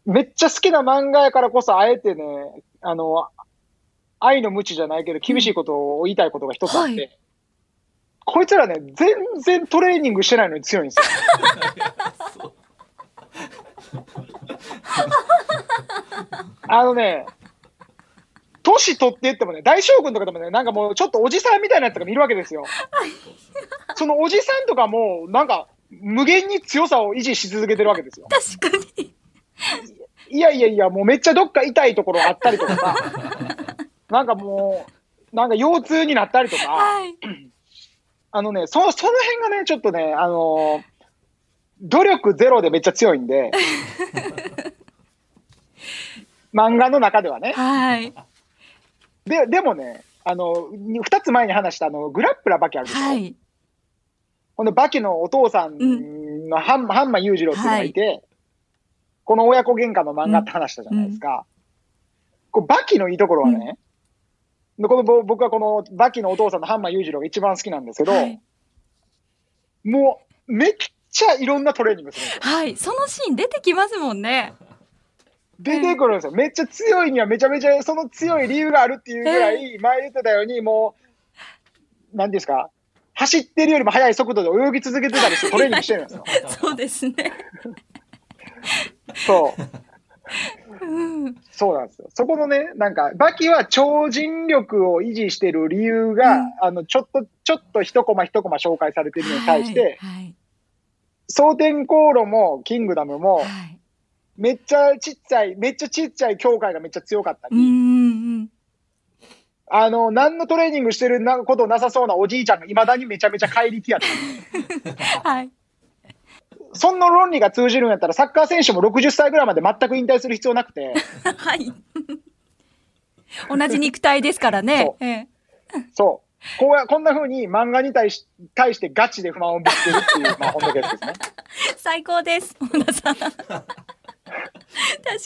S1: めっちゃ好きな漫画やからこそ、あえてね、あの、愛の無知じゃないけど、厳しいことを言いたいことが一つあって、
S2: はい
S1: こいつらね、全然トレーニングしてないのに強いんですよ。あのね、年取って言ってもね、大将軍とかでもね、なんかもうちょっとおじさんみたいなやつが見るわけですよ。そのおじさんとかも、なんか、無限に強さを維持し続けてるわけですよ。
S2: 確かに。
S1: いやいやいや、もうめっちゃどっか痛いところあったりとかさ、なんかもう、なんか腰痛になったりとか、
S2: はい。
S1: あのね、そその辺がね、ちょっとね、あのー努力ゼロでめっちゃ強いんで、<laughs> 漫画の中ではね。
S2: はい。
S1: で、でもね、あの、に二つ前に話したあの、グラップラーバキあるでしょ、
S2: はい。
S1: このバキのお父さんのハン,、ハンマー裕次郎っていうのがいて、この親子喧嘩の漫画って話したじゃないですか。こうバキのいいところはね、でこのぼ僕はこのバキのお父さんのハンマー裕次郎が一番好きなんですけど、
S2: はい。
S1: もうめっちゃいろんなトレーニングするんですよ。
S2: はい。そのシーン出てきますもんね。
S1: 出てくるんですよ。めっちゃ強いにはめちゃめちゃその強い理由があるっていうぐらい、前言ってたようにもう、なんていうんですか、走ってるよりも速い速度で泳ぎ続けてたりしてトレーニングしてるんですよ。<laughs>
S2: そうですね。
S1: そう。
S2: うん。
S1: そうなんですよ。そこのね、なんか、バキは超人力を維持してる理由が、
S2: うん
S1: あの、ちょっと、ちょっと一コマ一コマ紹介されてるのに対して、
S2: はい。
S1: 蒼天航路もキングダムも
S2: はい。、はい
S1: めっちゃちっちゃい、めっちゃちっちゃい教会がめっちゃ強かったり、
S2: うんうん
S1: あの、何のトレーニングしてるなことなさそうなおじいちゃんが未だにめちゃめちゃ怪力やった。<laughs>
S2: はい。
S1: そんな論理が通じるんやったら、サッカー選手も60歳ぐらいまで全く引退する必要なくて、<laughs>
S2: はい。同じ肉体ですからね
S1: そ。
S2: ええ
S1: そう。こうや、こんな風に漫画に対し、対してガチで不満をぶつけるっていう、まあ、本当ですね。<laughs>
S2: 最高です。本田さん。<laughs> 確か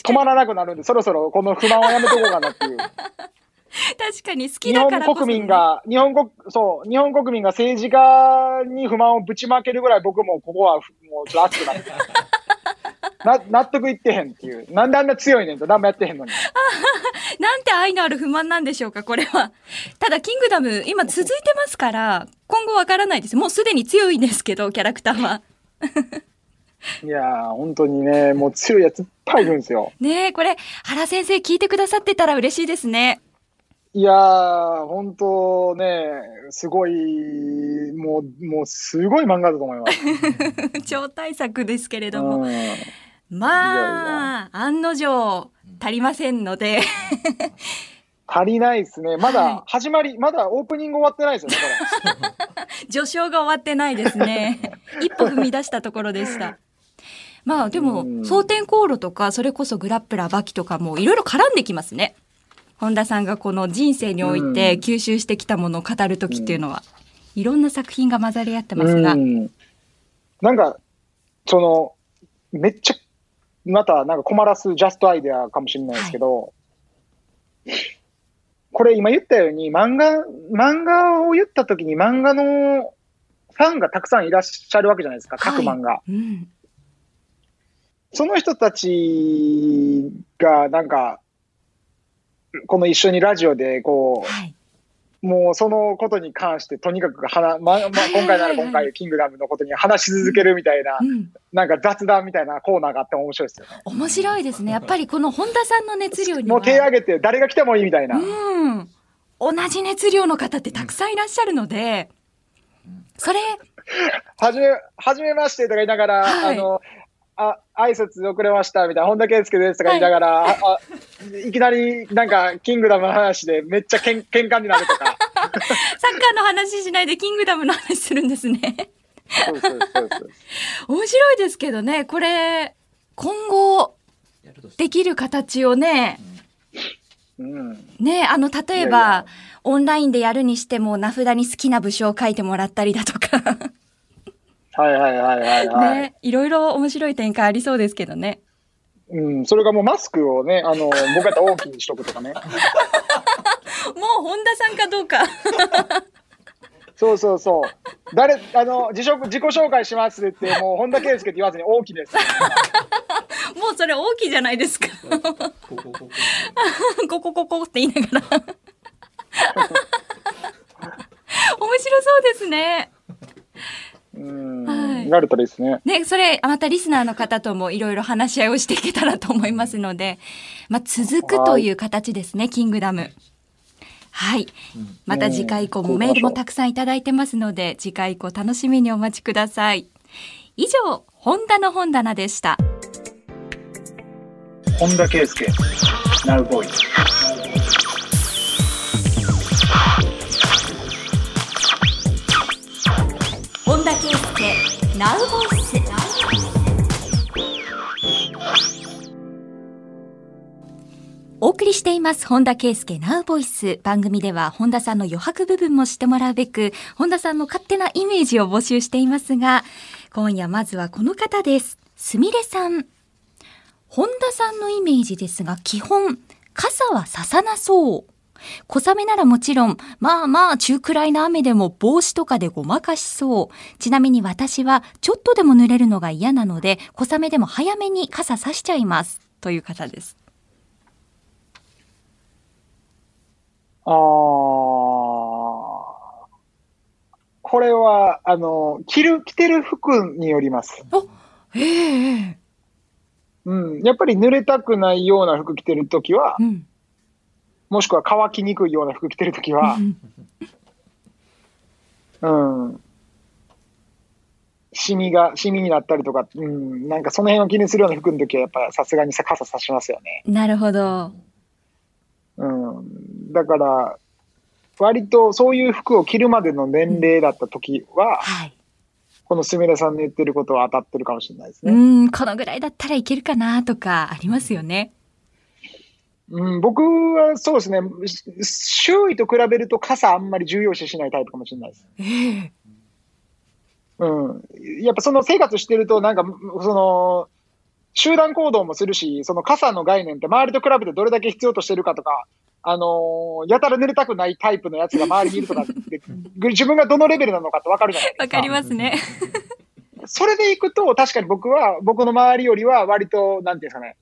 S1: 止
S2: に、
S1: まらなくなるんで、そろそろこの不満をやめとこうかなっていう。<laughs>
S2: 確かに好き
S1: 日本
S2: だからこそ、
S1: 国民。が、日本国、そう、日本国民が政治家に不満をぶちまけるぐらい僕もここはふもうちょっと熱くなって。<laughs> な、納得いってへんっていう。なんであんな強いねんと何もやってへんのに。<laughs>
S2: なんて愛のある不満なんでしょうか、これは。ただ、キングダム、今続いてますから、今後わからないです。もうすでに強いんですけど、キャラクターは。
S1: いやー、本当にね、もう強いやついっぱいいるんですよ。
S2: ねえ、これ、原先生聞いてくださってたら嬉しいですね。
S1: いやー、本当ね、すごい、もう、もうすごい漫画だと思います。<laughs>
S2: 超大作ですけれども。
S1: うん
S2: まあ、案の定足りませんので。<laughs>
S1: 足りないですね。ま
S2: はい
S1: だ始まり、まだオープニング終わってないですよね、こ <laughs>
S2: 序章が終わってないですね。一歩踏み出したところでした。まあでも、
S1: うん
S2: 蒼天航路とか、それこそグラップラーバキとかもいろいろ絡んできますね。本田さんがこの人生において
S1: うん
S2: 吸収してきたものを語るときっていうのは、いろんな作品が混ざり合って
S1: れ。
S2: ますが。
S1: うん。なんか、その、めっちゃ、またなんか困らすジャストアイデアかもしれないですけど、これ今言ったように、漫画、漫画を言った時に漫画のファンがたくさんいらっしゃるわけじゃないですか、各漫画。
S2: うん。
S1: その人たちが、なんか、この一緒にラジオで、こ
S2: はい。
S1: う、もうそのことに関して、とにかく話、ま、ま、今回なら今回、キングダムのことに話し続けるみたいな
S2: う、ん。
S1: なんか雑談みたいなコーナーがあっても面白いですよね。
S2: 面白いですね。やっぱりこの本田さんの熱量には。
S1: もう手挙げて、誰が来てもいいみたいな。
S2: うん。同じ熱量の方ってたくさんいらっしゃるので、それ、
S1: はじめ、はじめましてとか言いながら、
S2: はい
S1: あの、あ、挨拶遅れましたみたいな、本田圭佑ですとか言いながら、ああいきなりなんか、キングダムの話でめっちゃけん喧嘩になるとか。
S2: サッカーの話しないでキングダムの話するんですね。
S1: そうそうそうそう。
S2: 面白いですけどね、これ、今後、できる形をね、
S1: うん。
S2: ね、あの、例え
S1: いやい
S2: ば
S1: や、
S2: オンラインでやるにしても、名札に好きな武将を書いてもらったりだとか、
S1: はいはいはいはい、はい。
S2: ね、いろいろ面白い展開ありそうですけどね。
S1: うん、それがもうマスクをね、あの、<laughs> 僕や大きにしとくとかね。
S2: もう本田さんかどうか。
S1: そうそうそう。誰、あの、自己自己紹介しますって、もう本田圭佑って言わずに大きです。<laughs>
S2: もうそれ大きいじゃないですか。
S3: ここここ
S2: って言いながら。面白そうですね。
S1: うん、
S2: はい
S1: なるとですね。
S2: ね、それ、またリスナーの方ともいろいろ話し合いをしていけたらと思いますので、まあ、続くという形ですね、キングダム。はい。
S3: うん
S2: また次回以降もメールもたくさんいただいてますので、次回以降楽しみにお待ちください。以上、本田の本棚でした。
S1: 本田圭佑、ナウボーイ。
S2: ナウボイス。お送りしています本田圭佑ナウボイス。番組では本田さんの余白部分も知ってもらうべく本田さんの勝手なイメージを募集していますが今夜まずはこの方です。すみれさん。本田さんのイメージですが基本傘はささなそう。小雨ならもちろん、まあまあ中くらいの雨でも帽子とかでごまかしそう。ちなみに私はちょっとでも濡れるのが嫌なので、小雨でも早めに傘さしちゃいます。という方です。
S1: あーこれは、あの、着る、着てる服によります。
S2: ええ
S1: うん。やっぱり濡れたくないような服着てるときは、
S2: うん。
S1: もしくは乾きにくいような服着てるときは
S2: う、ん
S1: うん。シミが、シミになったりとか、うん、なんかその辺を気にするような服の時は、やっぱさすがにさ傘さしますよね。
S2: なるほど。
S1: うん。だから、割とそういう服を着るまでの年齢だった時は、
S2: はい。
S1: このすみれさんの言ってることは当たってるかもしれないです
S2: う
S1: ね。
S2: ん、このぐらいだったらいけるかなとかありますよね。
S1: うん、僕はそうですね、し周囲と比べると傘あんまり重要視しないタイプかもしれないです。
S2: ええ
S1: うん。やっぱその生活してると、なんか、その、集団行動もするし、その傘の概念って周りと比べてどれだけ必要としてるかとか、あのーやたら濡れたくないタイプのやつが周りにいるとか <laughs> 自分がどのレベルなのかってわかるじゃないですか。
S2: わかりますね。
S1: それでいくと、確かに僕は、僕の周りよりは割と、なんていうんですかね、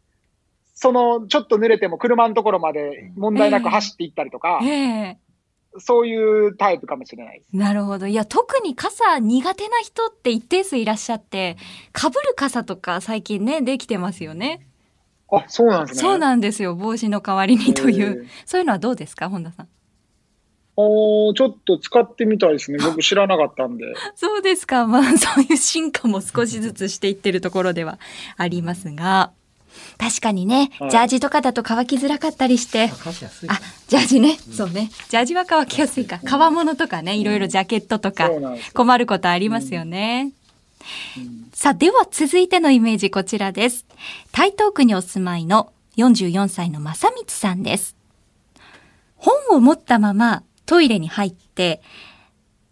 S1: その、ちょっと濡れても車のところまで問題なく走っていったりとか、
S2: ええ
S1: そういうタイプかもしれないです。
S2: なるほど。いや、特に傘苦手な人って一定数いらっしゃって、被る傘とか最近ね、できてますよね。
S1: あ、そうなんですね。
S2: そうなんですよ。帽子の代わりにという。そういうのはどうですか、本田さん？
S1: あおーちょっと使ってみたいですね。僕知らなかったんで。<laughs>
S2: そうですか。まあ、そういう進化も少しずつしていってるところではありますが、確かにね、
S1: はい
S2: ジャージとかだと乾きづらかったりして、あ、ジャージね、そうね。ジャージは乾きやすいか。革物とかね、いろいろジャケットとか困ることありますよね。さあ、では続いてのイメージこちらです。台東区にお住まいの44歳の正光さんです。本を持ったままトイレに入って、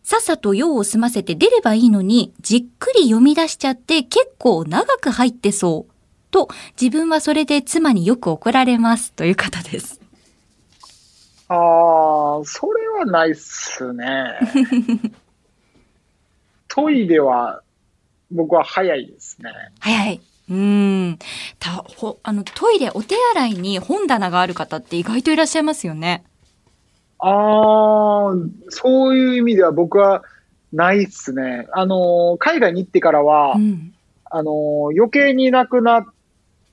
S2: さっさと用を済ませて出ればいいのに、じっくり読み出しちゃって結構長く入ってそう。と、自分はそれで妻によく怒られます。という方です。
S1: ああ、それはないっすね。<laughs> トイレは、僕は早いですね。
S2: 早い。うーん。た、ほ、あの、トイレ、お手洗いに本棚がある方って意外といらっしゃいますよね。
S1: ああ、そういう意味では僕はないっすね。あの、海外に行ってからは、
S2: うん。
S1: あの、余計になくなっ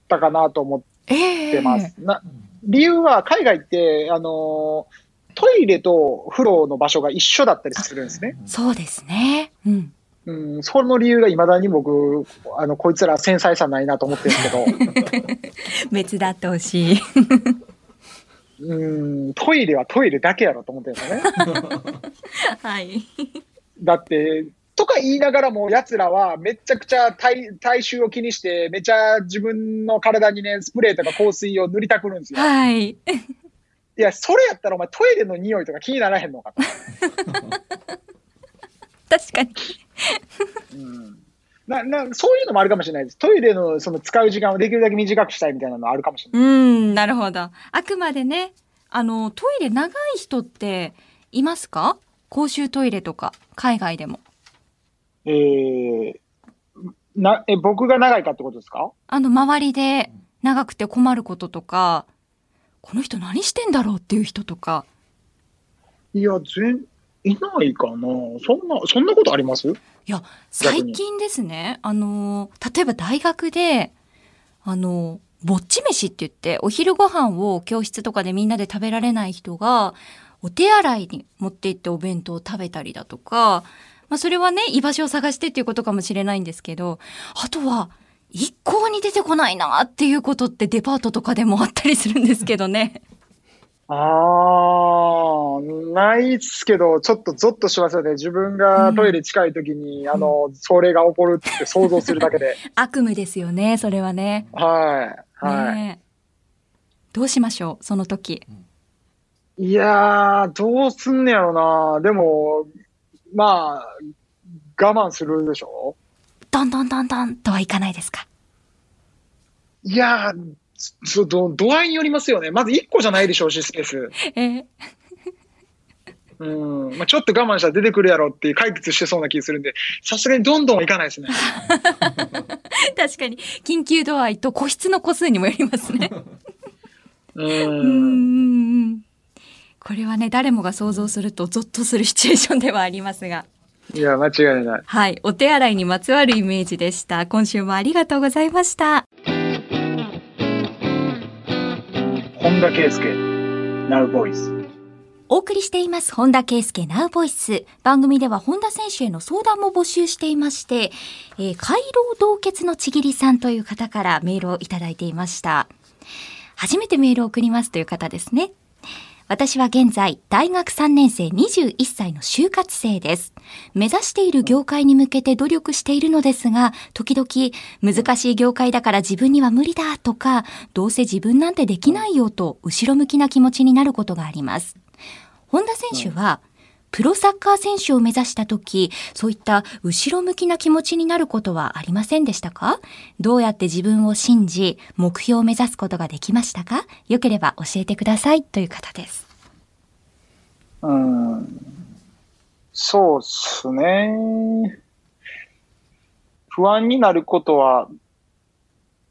S1: たかなと思
S2: ええ
S1: ってます。な理由は海外って、あの、トイレと風呂の場所が一緒だったりするんですね。
S2: そうですね。うん。
S1: うん、その理由が未だに僕、あの、こいつら繊細さないなと思ってるんですけど、<laughs>
S2: 別だってほしい。
S1: うん、トイレはトイレだけやろと思ってるんですよね。<laughs>
S2: はい。
S1: だって、とか言いながらも奴らはめちゃくちゃ体体臭を気にして、めちゃ自分の体にね、スプレーとか香水を塗りたくるんですよ。
S2: はい。
S1: いや、それやったらお前トイレの匂いとか気にならへんのかと。
S2: 確かに。
S1: うんななそういうのもあるかもしれないです。トイレのその使う時間をできるだけ短くしたいみたいなのあるかもしれない。
S2: うん、なるほど。あくまでね、あの、トイレ長い人っていますか？公衆トイレとか、海外でも。
S1: えー、なえ僕が長いかってことですか？
S2: あの、周りで長くて困ることとか、この人何してんだろうっていう人とか。
S1: いや、全、いないかな。そんな、そんなことあります？
S2: いや、最近ですね、あの、例えば大学で、あの、ぼっち飯って言って、お昼ご飯を教室とかでみんなで食べられない人が、お手洗いに持って行ってお弁当を食べたりだとか、まあそれはね、居場所を探してっていうことかもしれないんですけど、あとは、一向に出てこないなっていうことってデパートとかでもあったりするんですけどね。
S1: ああ、ないっすけど、ちょっとゾッとしますよね。自分がトイレ近い時に、あの、それが起こるって想像するだけで。<laughs>
S2: 悪夢ですよね、それはね。
S1: はい。はい。
S2: ねえどうしましょう、その時。
S1: いやー、どうすんねやろな。でも、まあ、我慢するでしょ？
S2: どんどんどんどんとはいかないですか？
S1: いやー、そど度合いによりますよね。まず1個じゃないでしょうし、スペース。
S2: え？ー
S1: うん。まあ、ちょっと我慢したら出てくるやろって解決してそうな気するんで、さすがにどんどんはいかないですね。<laughs>
S2: 確かに緊急度合いと個室の個数にもよりますね。
S1: う
S2: んこれはね誰もが想像するとゾッとするシチュエーションではありますが。
S1: いや、間違いない。
S2: はい。お手洗いにまつわるイメージでした。今週もありがとうございました。
S1: 本田圭佑、Now Voice。
S2: お送りしています本田圭佑 Now Voice 番組では本田選手への相談も募集していまして、えー、回廊同血のちぎりさんという方からメールをいただいていました。初めてメールを送りますという方ですね私は現在、大学3年生21歳の就活生です。目指している業界に向けて努力しているのですが、時々、難しい業界だから自分には無理だとか、どうせ自分なんてできないよと、後ろ向きな気持ちになることがあります。本田選手は、プロサッカー選手を目指した時、そういった後ろ向きな気持ちになることはありませんでしたか？どうやって自分を信じ、目標を目指すことができましたか？よければ教えてくださいという方です。
S1: うん。そうっすね。不安になることは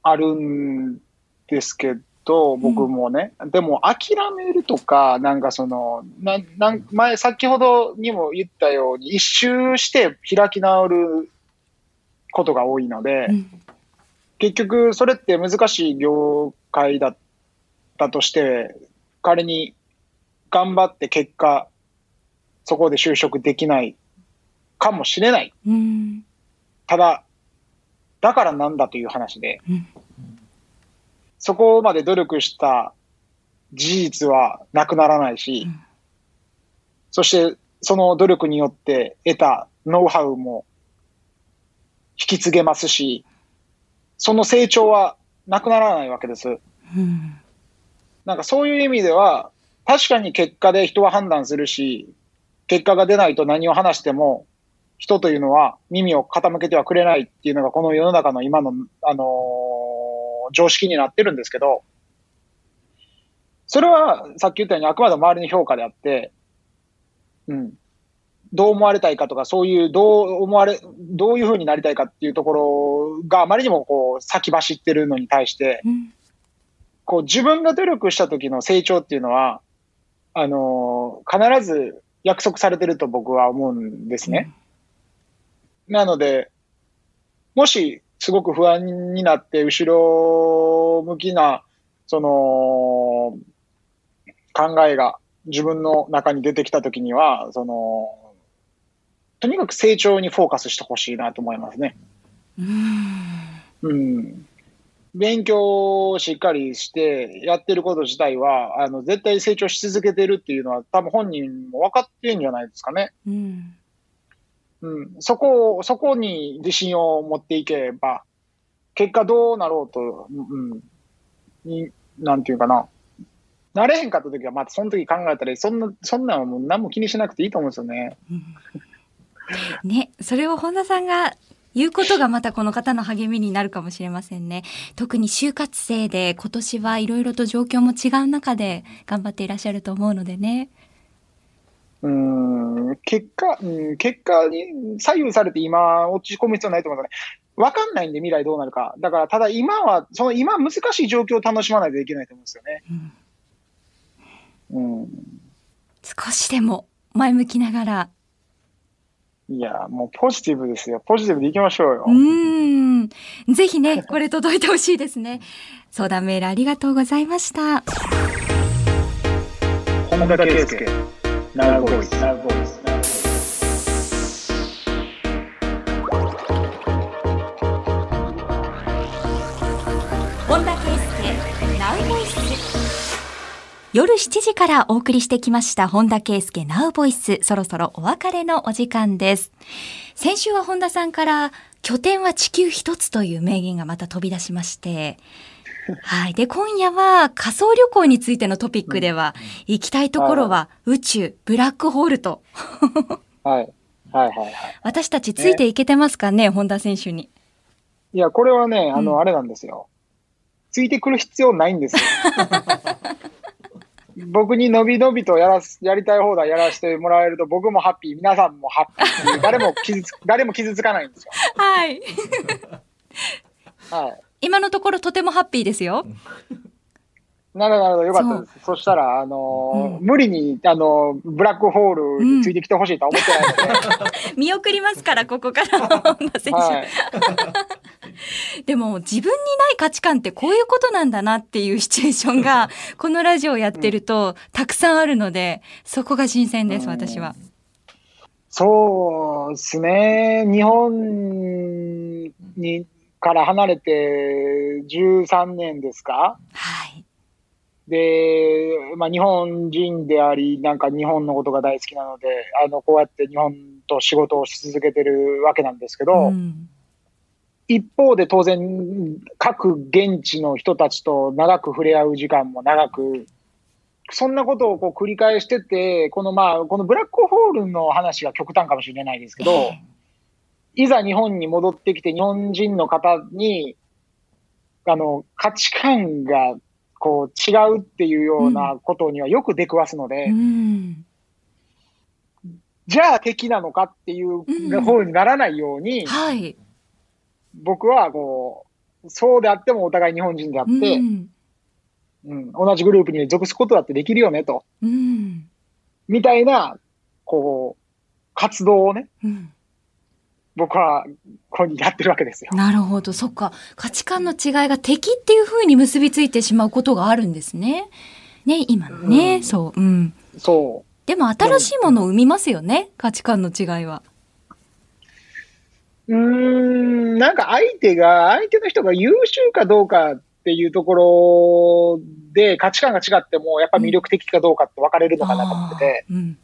S1: あるんですけどど、僕もね。でも諦めるとか、なんかその、ななん前、先ほどにも言ったように、一周して開き直ることが多いので、
S2: うん
S1: 結局それって難しい業界だったとして、仮に頑張って結果そこで就職できないかもしれない。
S2: うん。
S1: ただ、だからなんだという話で、
S2: うん
S1: そこまで努力した事実はなくならないし、
S2: うん
S1: そしてその努力によって得たノウハウも引き継げますし、その成長はなくならないわけです。
S2: うん。
S1: なんかそういう意味では、確かに結果で人は判断するし、結果が出ないと何を話しても、人というのは耳を傾けてはくれないっていうのがこの世の中の今の、あのー常識になってるんですけど、それはさっき言ったようにあくまでも周りの評価であって、うん。どう思われたいかとか、そういう、どう思われ、どういうふうになりたいかっていうところがあまりにもこう先走ってるのに対して、
S2: うん。
S1: こう自分が努力した時の成長っていうのは、あのー必ず約束されてると僕は思うんですね。なので、もしすごく不安になって後ろ向きな、その、考えが自分の中に出てきた時には、その、とにかく成長にフォーカスしてほしいなと思いますね。
S2: うん。
S1: うん。勉強をしっかりしてやってること自体は、あの、絶対成長し続けてるっていうのは多分本人も分かってるんじゃないですかね。
S2: うん。
S1: うん。そこを、そこに自信を持っていけば、結果どうなろうと、うん。に、なんていうかな。なれへんかった時は、またその時考えたら、そんな、そんなんはもう何も気にしなくていいと思うんですよね。
S2: ね、それを本田さんが言うことがまたこの方の励みになるかもしれませんね。特に就活生で今年はいろいろと状況も違う中で頑張っていらっしゃると思うのでね。
S1: うん、結果、うん、結果に左右されて今落ち込む必要ないと思うんですよね。わかんないんで未来どうなるか。だから、ただ今は、その今難しい状況を楽しまないといけないと思うんですよね。
S2: うん
S1: うん。
S2: 少しでも前向きながら。
S1: いや、もうポジティブですよ。ポジティブでいきましょうよ
S2: う。ーん。ぜひね、<laughs> これ届いてほしいですね。相談メールありがとうございました。
S1: 本田圭佑、ナウボイス。ナウボイス。
S2: 本田圭佑ナウボイス夜7時からお送りしてきました本田圭佑ナウボイスそろそろお別れのお時間です先週は本田さんから拠点は地球一つという名言がまた飛び出しましてはい。で、今夜は仮想旅行についてのトピックでは、行きたいところは宇宙、ブラックホールと、
S1: はい。はいはいはい。
S2: 私たちついていけてますかね、本田選手に。
S1: いや、これはね、あの、
S2: うん
S1: あれなんですよ。ついてくる必要ないんですよ。<laughs> 僕にのびのびとやらす、やりたい放題やらせてもらえると、僕もハッピー、皆さんもハッピー誰も傷つ、<laughs> 誰も傷つかないんですよ。
S2: はい。
S1: はい。
S2: 今のところとてもハッピーですよ。
S1: なるほど、なるほど、よかったです。そしたら、あのー
S2: うん
S1: 無理に、あのーブラックホールについてきてほしいとは思ってないので、<laughs>
S2: 見送りますから、ここからの本田選手。
S1: はい。<laughs>
S2: でも、自分にない価値観ってこういうことなんだなっていうシチュエーションが、<laughs> このラジオをやってると、たくさんあるので、そこが新鮮です、
S1: うん
S2: 私は。
S1: そうですね。日本に、から離れて13年ですか？
S2: はい。
S1: で、まあ、日本人であり、なんか日本のことが大好きなので、あの、こうやって日本と仕事をし続けてるわけなんですけど、
S2: うん。
S1: 一方で当然、各現地の人たちと長く触れ合う時間も長く、そんなことをこう繰り返してて、このまあ、このブラックホールの話が極端かもしれないですけど、
S2: え
S1: いざ日本に戻ってきて日本人の方に、あの、価値観がこう違うっていうようなことにはよく出くわすので、
S2: えうん。
S1: じゃあ敵なのかっていう
S2: うん
S1: 方にならないように、
S2: はい。
S1: 僕はこう、そうであってもお互い日本人であって、
S2: うん。
S1: うん、同じグループに属すことだってできるよねと、
S2: うん。
S1: みたいな、こう、活動をね、
S2: うん。
S1: 僕はここにやってるわけですよ。
S2: なるほど。そっか。価値観の違いが敵っていう風に結びついてしまうことがあるんですね。ね、今のね。
S1: うん
S2: そう。うん。
S1: そう。
S2: でも新しいものを生みますよね、価値観の違いは。
S1: うーん、なんか相手が、相手の人が優秀かどうかっていうところで価値観が違っても、やっぱ魅力的かどうかって分かれるのかなと思ってて、
S2: うん。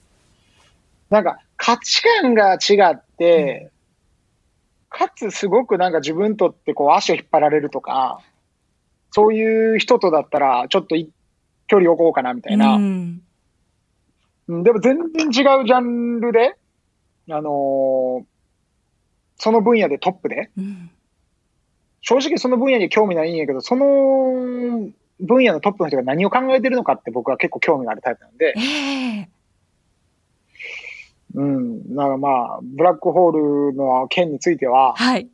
S1: なんか価値観が違って、かつすごくなんか自分にとってこう足を引っ張られるとか、そういう人とだったらちょっとい距離を置こうかなみたいな。
S2: うん。
S1: うんでも全然違うジャンルで、あのーその分野でトップで、
S2: うん。
S1: 正直その分野に興味ないんやけど、その分野のトップの人が何を考えてるのかって僕は結構興味があるタイプなんで、
S2: ええ
S1: うん、なんかまあ、ブラックホールの件については、
S2: はい。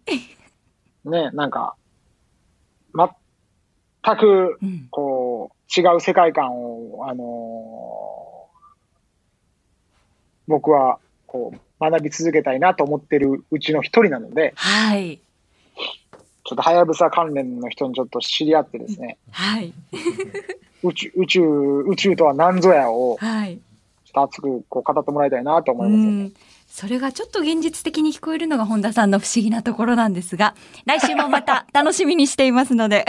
S1: ね、なんか、全く、
S2: うん。
S1: こう、違う世界観を、あのー僕は、こう、学び続けたいなと思ってるうちの一人なので、
S2: はい。
S1: ちょっとはやぶさ関連の人にちょっと知り合ってですね、
S2: はい。
S1: 宇宙、宇宙、宇宙とは何ぞやを、
S2: はい。
S1: ちょっと熱くこう語ってもらいたいなと思いますよね。
S2: うん。それがちょっと現実的に聞こえるのが本田さんの不思議なところなんですが、来週もまた楽しみにしていますので。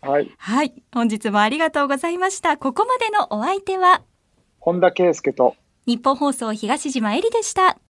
S1: はい。
S2: はい。本日もありがとうございました。ここまでのお相手は、
S1: 本田圭佑と、
S2: 日本放送東島えりでした。